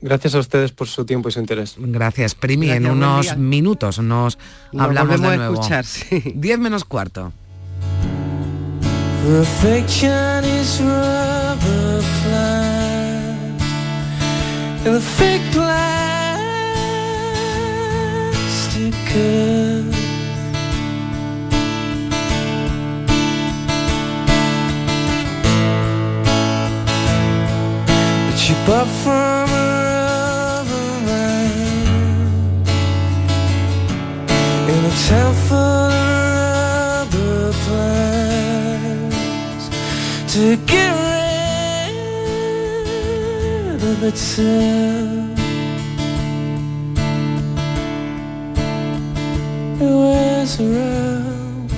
Gracias a ustedes por su tiempo y su interés. Gracias, Primi. en unos minutos nos, hablamos de nuevo. Escuchar, Diez menos cuarto. Perfection is rubber plant and the fake plastic curve. But you bought from a rubber man in a town full to get rid of itself. It wears around.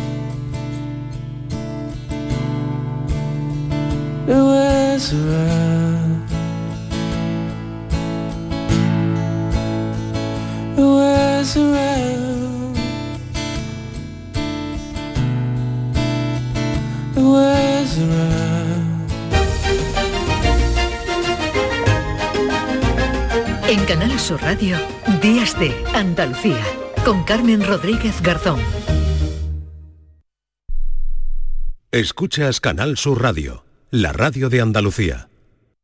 It wears around. It wears around. En Canal Sur Radio, Días de Andalucía, con Carmen Rodríguez Garzón. Escuchas Canal Sur Radio, la radio de Andalucía.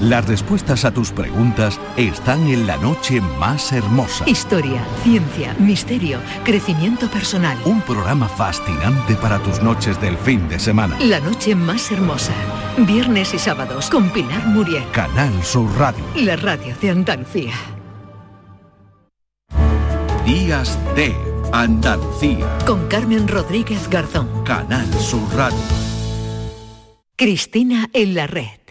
Las respuestas a tus preguntas están en la noche más hermosa. Historia, ciencia, misterio, crecimiento personal. Un programa fascinante para tus noches del fin de semana. La noche más hermosa. Viernes y sábados con Pilar Muriel. Canal Sur Radio. La radio de Andalucía. Días de Andalucía. Con Carmen Rodríguez Garzón. Canal Sur Radio. Cristina en la red.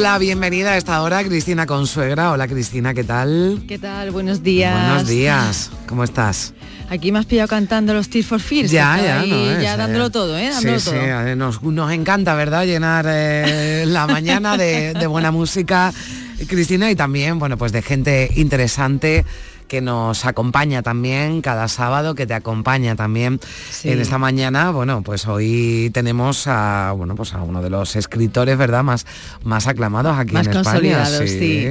La bienvenida a esta hora a Cristina Consuegra. Hola Cristina, ¿qué tal? ¿Qué tal? Buenos días. Buenos días. ¿Cómo estás? Aquí me has pillado cantando los Tears for Fears. Ya, ya, ahí no es, ya eh. dándolo todo, ¿eh? Dándolo sí, todo. sí, nos, nos encanta, ¿verdad? Llenar eh, la mañana de, de buena música, Cristina, y también, bueno, pues de gente interesante que nos acompaña también cada sábado, que te acompaña también en esta mañana. Bueno, pues hoy tenemos a, bueno, pues a uno de los escritores, ¿verdad? Más, más aclamados aquí Más en España. consolidados, sí.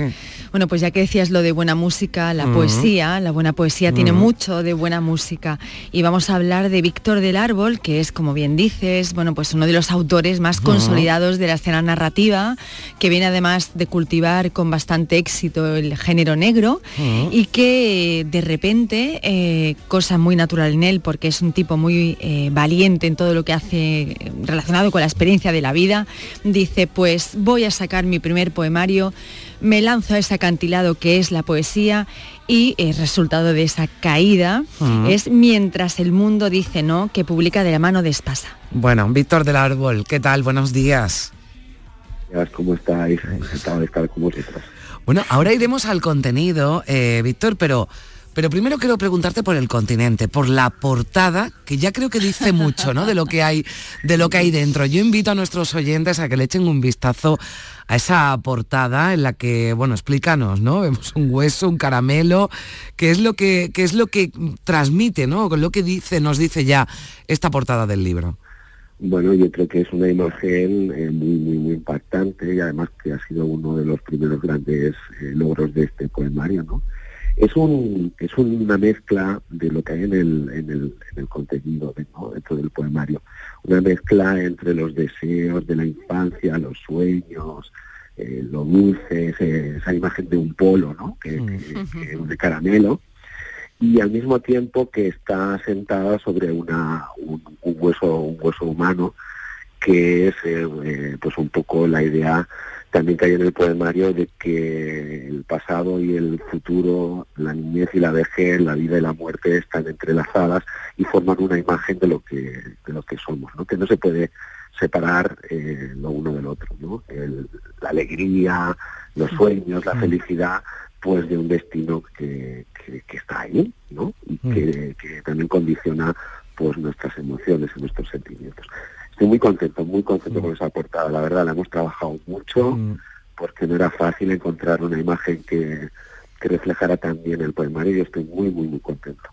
Bueno, pues ya que decías lo de buena música, la poesía, la buena poesía tiene mucho de buena música. Y vamos a hablar de Víctor del Árbol, que es, como bien dices, bueno, pues uno de los autores más consolidados de la escena narrativa, que viene además de cultivar con bastante éxito el género negro y que de repente, eh, cosa muy natural en él, porque es un tipo muy eh, valiente en todo lo que hace relacionado con la experiencia de la vida, dice, pues voy a sacar mi primer poemario, me lanzo a ese acantilado que es la poesía y el resultado de esa caída Ujú. es Mientras el mundo dice no, que publica de la mano de Espasa. Bueno, Víctor del Árbol, ¿qué tal? Buenos días. ¿Cómo estáis? Encantado de estar con vosotros. Bueno, ahora iremos al contenido, eh, Víctor, pero, pero primero quiero preguntarte por el continente, por la portada, que ya creo que dice mucho, ¿no? De lo que hay, de lo que hay dentro. Yo invito a nuestros oyentes a que le echen un vistazo a esa portada en la que, bueno, explícanos, ¿no? Vemos un hueso, un caramelo, qué es lo que, qué es lo que transmite, ¿no? Lo que dice, nos dice ya esta portada del libro. Bueno, yo creo que es una imagen eh, muy, muy, muy impactante y además que ha sido uno de los primeros grandes eh, logros de este poemario, ¿no? Es, un, es una mezcla de lo que hay en el, en el, en el contenido dentro del poemario. Una mezcla entre los deseos de la infancia, los sueños, eh, lo dulce, esa imagen de un polo, ¿no? Que, que- que- de caramelo, y al mismo tiempo que está sentada sobre una, un, un hueso un hueso humano que es eh, eh, pues un poco la idea también que hay en el poemario de que el pasado y el futuro, la niñez y la vejez, la vida y la muerte están entrelazadas y forman una imagen de lo que de lo que somos, ¿no? que no se puede separar eh, lo uno del otro, ¿no? El- la alegría, los sueños, la felicidad, pues de un destino que, que- que está ahí, ¿no? Y que, que también condiciona pues nuestras emociones y nuestros sentimientos. Estoy muy contento, muy contento con esa portada, la verdad la hemos trabajado mucho porque no era fácil encontrar una imagen que, que reflejara también el poemario y estoy muy, muy, muy contento.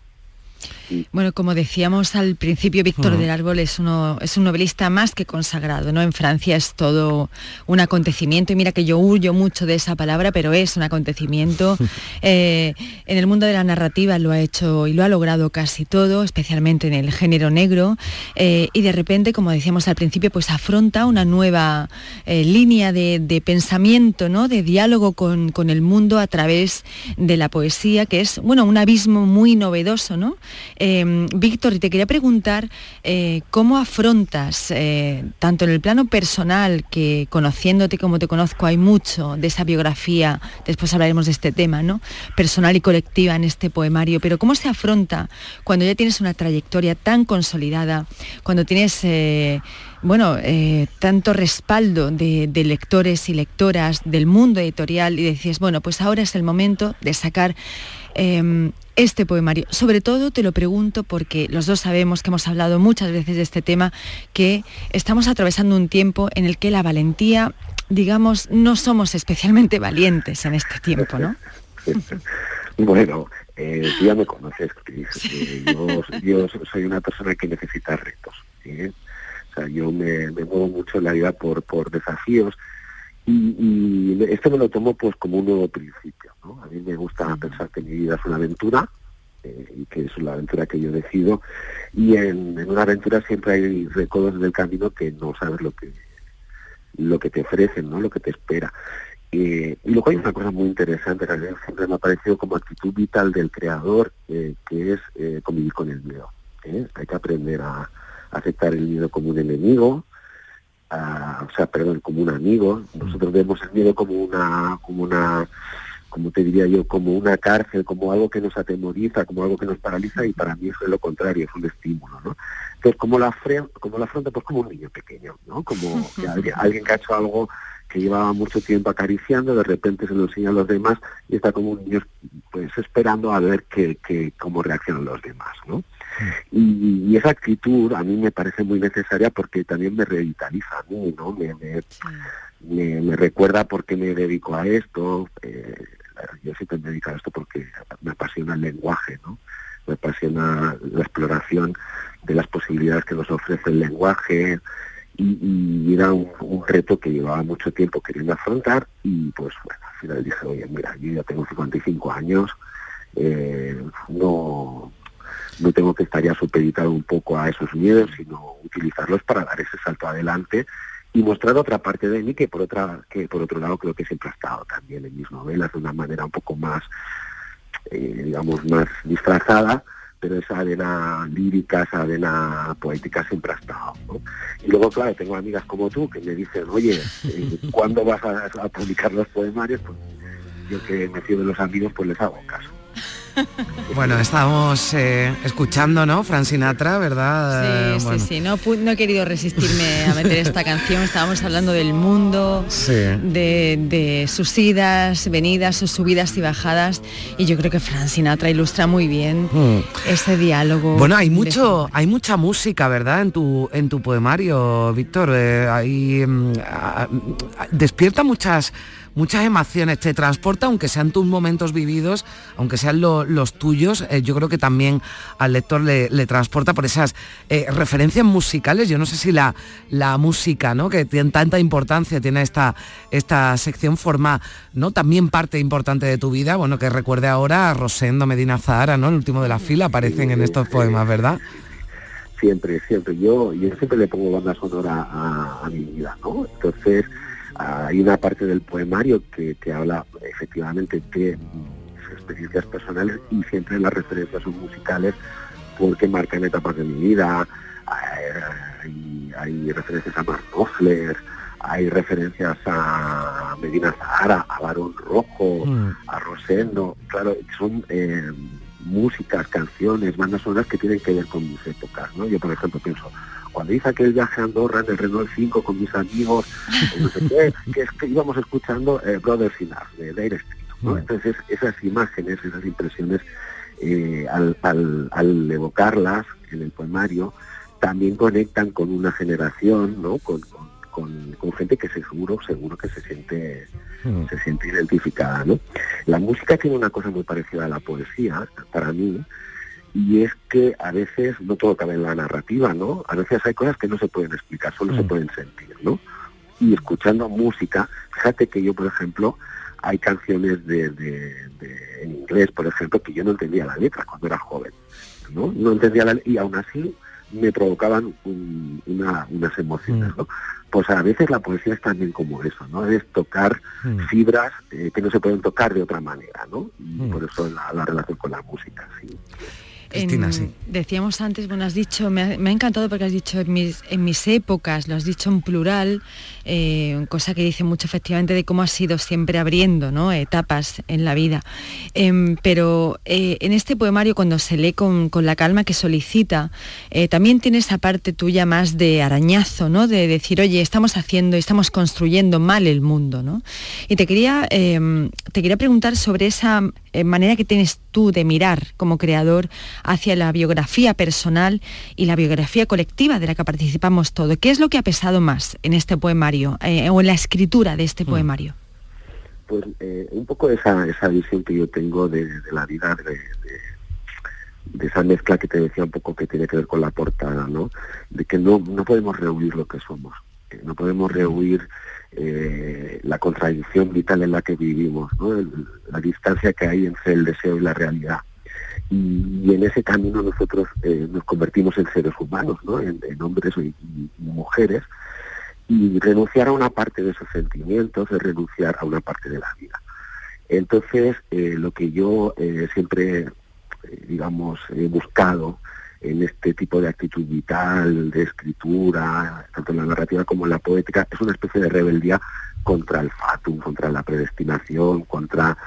Bueno, como decíamos al principio, Víctor del Árbol es, uno, es un novelista más que consagrado, ¿no? En Francia es todo un acontecimiento, y mira que yo huyo mucho de esa palabra, pero es un acontecimiento. Eh, en el mundo de la narrativa lo ha hecho y lo ha logrado casi todo, especialmente en el género negro, eh, y de repente, como decíamos al principio, pues afronta una nueva eh, línea de, de pensamiento, ¿no? De diálogo con, con el mundo a través de la poesía, que es, bueno, un abismo muy novedoso, ¿no? Eh, Víctor, te quería preguntar eh, cómo afrontas, eh, tanto en el plano personal, que conociéndote como te conozco hay mucho de esa biografía, después hablaremos de este tema, ¿no? Personal y colectiva en este poemario, pero cómo se afronta cuando ya tienes una trayectoria tan consolidada, cuando tienes bueno, eh, tanto respaldo de, lectores y lectoras del mundo editorial y decís, bueno, pues ahora es el momento de sacar em, este poemario. Sobre todo te lo pregunto porque los dos sabemos que hemos hablado muchas veces de este tema, que estamos atravesando un tiempo en el que la valentía, digamos, no somos especialmente valientes en este tiempo, ¿no? Bueno, eh, tú ya me conoces, yo, yo, soy una persona que necesita retos. ¿sí? Yo me, muevo mucho en la vida por, por desafíos y, esto me lo tomo pues como un nuevo principio. A mí me gusta pensar que mi vida es una aventura eh, y que es una aventura que yo decido y en, una aventura siempre hay recodos del camino que no sabes lo que lo que te ofrecen, ¿no? lo que te espera. Eh, y luego hay una cosa muy interesante que siempre me ha parecido como actitud vital del creador, eh, que es convivir con el miedo. Hay que aprender a, aceptar el miedo como un enemigo, o sea, perdón, como un amigo. Nosotros vemos el miedo como una, como una, como te diría yo, como una cárcel, como algo que nos atemoriza, como algo que nos paraliza y para mí eso es lo contrario, es un estímulo, ¿no? Entonces, como la, como la afronta? Pues como un niño pequeño, ¿no? Como alguien, alguien que ha hecho algo que llevaba mucho tiempo acariciando, de repente se lo enseña a los demás y está como un niño pues esperando a ver que, que cómo reaccionan los demás, ¿no? Y, esa actitud a mí me parece muy necesaria porque también me revitaliza a mí, ¿no? Me, me, recuerda por qué me dedico a esto. Eh, yo siempre me dedico a esto porque me apasiona el lenguaje, ¿no? Me apasiona la exploración de las posibilidades que nos ofrece el lenguaje y, era un, reto que llevaba mucho tiempo queriendo afrontar y pues bueno, al final dije, oye, mira, yo ya tengo 55 años, eh, no no tengo que estar ya supeditado un poco a esos miedos, sino utilizarlos para dar ese salto adelante y mostrar otra parte de mí que por otra que por otro lado creo que siempre ha estado también en mis novelas de una manera un poco más eh, digamos más disfrazada pero esa arena lírica, esa arena poética siempre ha estado. Y luego, claro, tengo amigas como tú que me dicen, oye, eh, ¿cuándo vas a, publicar los poemarios? Pues yo que me fío de los amigos, pues les hago caso. Bueno, estábamos eh, escuchando, ¿no? Fran Sinatra, ¿verdad? Sí, sí, sí. No, no, he querido resistirme a meter esta canción. Estábamos hablando del mundo, de, sus idas, venidas, sus subidas y bajadas. Y yo creo que Fran Sinatra ilustra muy bien hmm. ese diálogo. Bueno, hay mucho, hay mucha música, ¿verdad? En tu, en tu poemario, Víctor. Eh, mm, despierta muchas muchas emociones, te transporta, aunque sean tus momentos vividos, aunque sean los tuyos, eh, yo creo que también al lector le, transporta por esas eh, referencias musicales. Yo no sé si la, música, ¿no? que tiene tanta importancia, tiene esta, esta sección, forma ¿no? también parte importante de tu vida. Bueno, que recuerde ahora a Rosendo Medina Zahara, ¿no? El último de la fila, aparecen en estos poemas, ¿verdad? Siempre, siempre. Yo, siempre le pongo banda sonora a mi vida, ¿no? Entonces, hay una parte del poemario que, habla efectivamente de sus experiencias personales y siempre las referencias son musicales porque marcan etapas de mi vida. Hay, referencias a Mark Knopfler, hay referencias a Medina Zahara, a Barón Rojo, mm. a Rosendo. Claro, son eh, músicas, canciones, bandas sonoras que tienen que ver con mis épocas. ¿no? Yo, por ejemplo, pienso, cuando hice aquel viaje a Andorra en el Renault 5 con mis amigos, no sé qué, que es que íbamos escuchando eh, Brothers in Arms de Dire ¿no? Entonces esas imágenes, esas impresiones, eh, al, evocarlas en el poemario, también conectan con una generación, ¿no? Con, gente que seguro, seguro que se siente, mm. se siente identificada, ¿no? La música tiene una cosa muy parecida a la poesía, para mí, y es que a veces no todo cabe en la narrativa, ¿no? A veces hay cosas que no se pueden explicar, solo se mm. pueden sentir, ¿no? Y escuchando música, fíjate que yo, por ejemplo, hay canciones de, en inglés, por ejemplo, que yo no entendía la letra cuando era joven, ¿no? No entendía la y aún así me provocaban unas emociones, mm. ¿no? Pues a veces la poesía es también como eso, ¿no? Es tocar mm. fibras eh, que no se pueden tocar de otra manera, ¿no? Y por eso la, la relación con la música, sí. Cristina, sí. Decíamos antes, bueno, has dicho, me ha, encantado porque has dicho en mis, en mis épocas, lo has dicho en plural, eh, cosa que dice mucho efectivamente de cómo has sido siempre abriendo ¿no? etapas en la vida. Em, pero eh, en este poemario, cuando se lee con, la calma que solicita, eh, también tiene esa parte tuya más de arañazo, ¿no? De decir, oye, estamos haciendo, estamos construyendo mal el mundo, ¿no? Y te quería, em, te quería preguntar sobre esa manera que tienes tú de mirar como creador hacia la biografía personal y la biografía colectiva de la que participamos todos. ¿Qué es lo que ha pesado más en este poemario eh, o en la escritura de este mm. poemario? Pues eh, un poco esa, esa visión que yo tengo de, la vida, de, esa mezcla que te decía un poco que tiene que ver con la portada, ¿no? De que no, no podemos rehuir lo que somos, no podemos rehuir eh, la contradicción vital en la que vivimos, la distancia que hay entre el deseo y la realidad y, en ese camino nosotros eh, nos convertimos en seres humanos, ¿no? en, hombres y, mujeres, y renunciar a una parte de esos sentimientos es renunciar a una parte de la vida. Entonces, eh, lo que yo siempre, digamos, he buscado en este tipo de actitud vital, de escritura, tanto en la narrativa como en la poética, es una especie de rebeldía contra el fatum, contra la predestinación, contra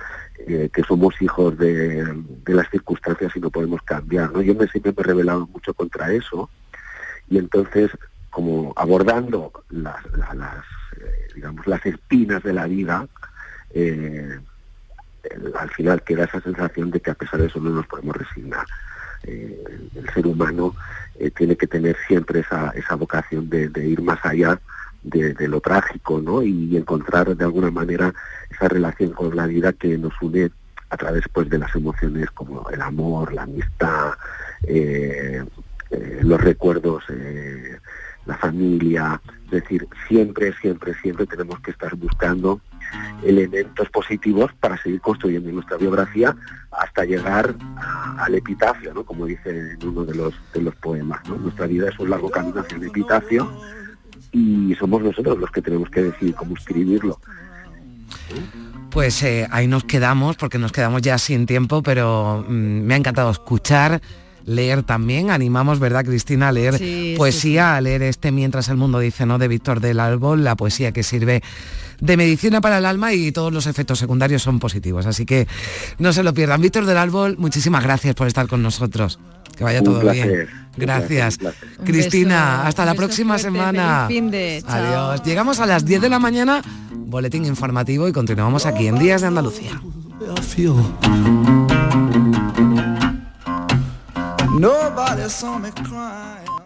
eh, que somos hijos de, las circunstancias y no podemos cambiar. ¿no? Yo me, siempre me he rebelado mucho contra eso y entonces como abordando las, eh, digamos, las espinas de la vida, eh, al final queda esa sensación de que a pesar de eso no nos podemos resignar. El ser humano tiene que tener siempre esa, esa vocación de, ir más allá de, lo trágico, ¿no? Y encontrar de alguna manera esa relación con la vida que nos une a través pues de las emociones como el amor, la amistad, eh, eh, los recuerdos, eh, la familia, es decir, siempre, siempre, siempre tenemos que estar buscando elementos positivos para seguir construyendo nuestra biografía hasta llegar al epitafio, ¿no? Como dice en uno de los, de los poemas, ¿no? Nuestra vida es un largo camino hacia el epitafio y somos nosotros los que tenemos que decidir cómo escribirlo. Pues eh, ahí nos quedamos, porque nos quedamos ya sin tiempo, pero mm, me ha encantado escuchar, leer también. Animamos, ¿verdad, Cristina, a leer poesía, a leer este Mientras el mundo dice, ¿no? De Víctor del Árbol, la poesía que sirve de medicina para el alma y todos los efectos secundarios son positivos. Así que no se lo pierdan. Víctor del Árbol, muchísimas gracias por estar con nosotros. Que vaya todo bien. Gracias. Cristina, hasta la próxima semana. Adiós. Llegamos a las 10 de la mañana, boletín informativo y continuamos aquí en Días de Andalucía. Nobody saw me crying.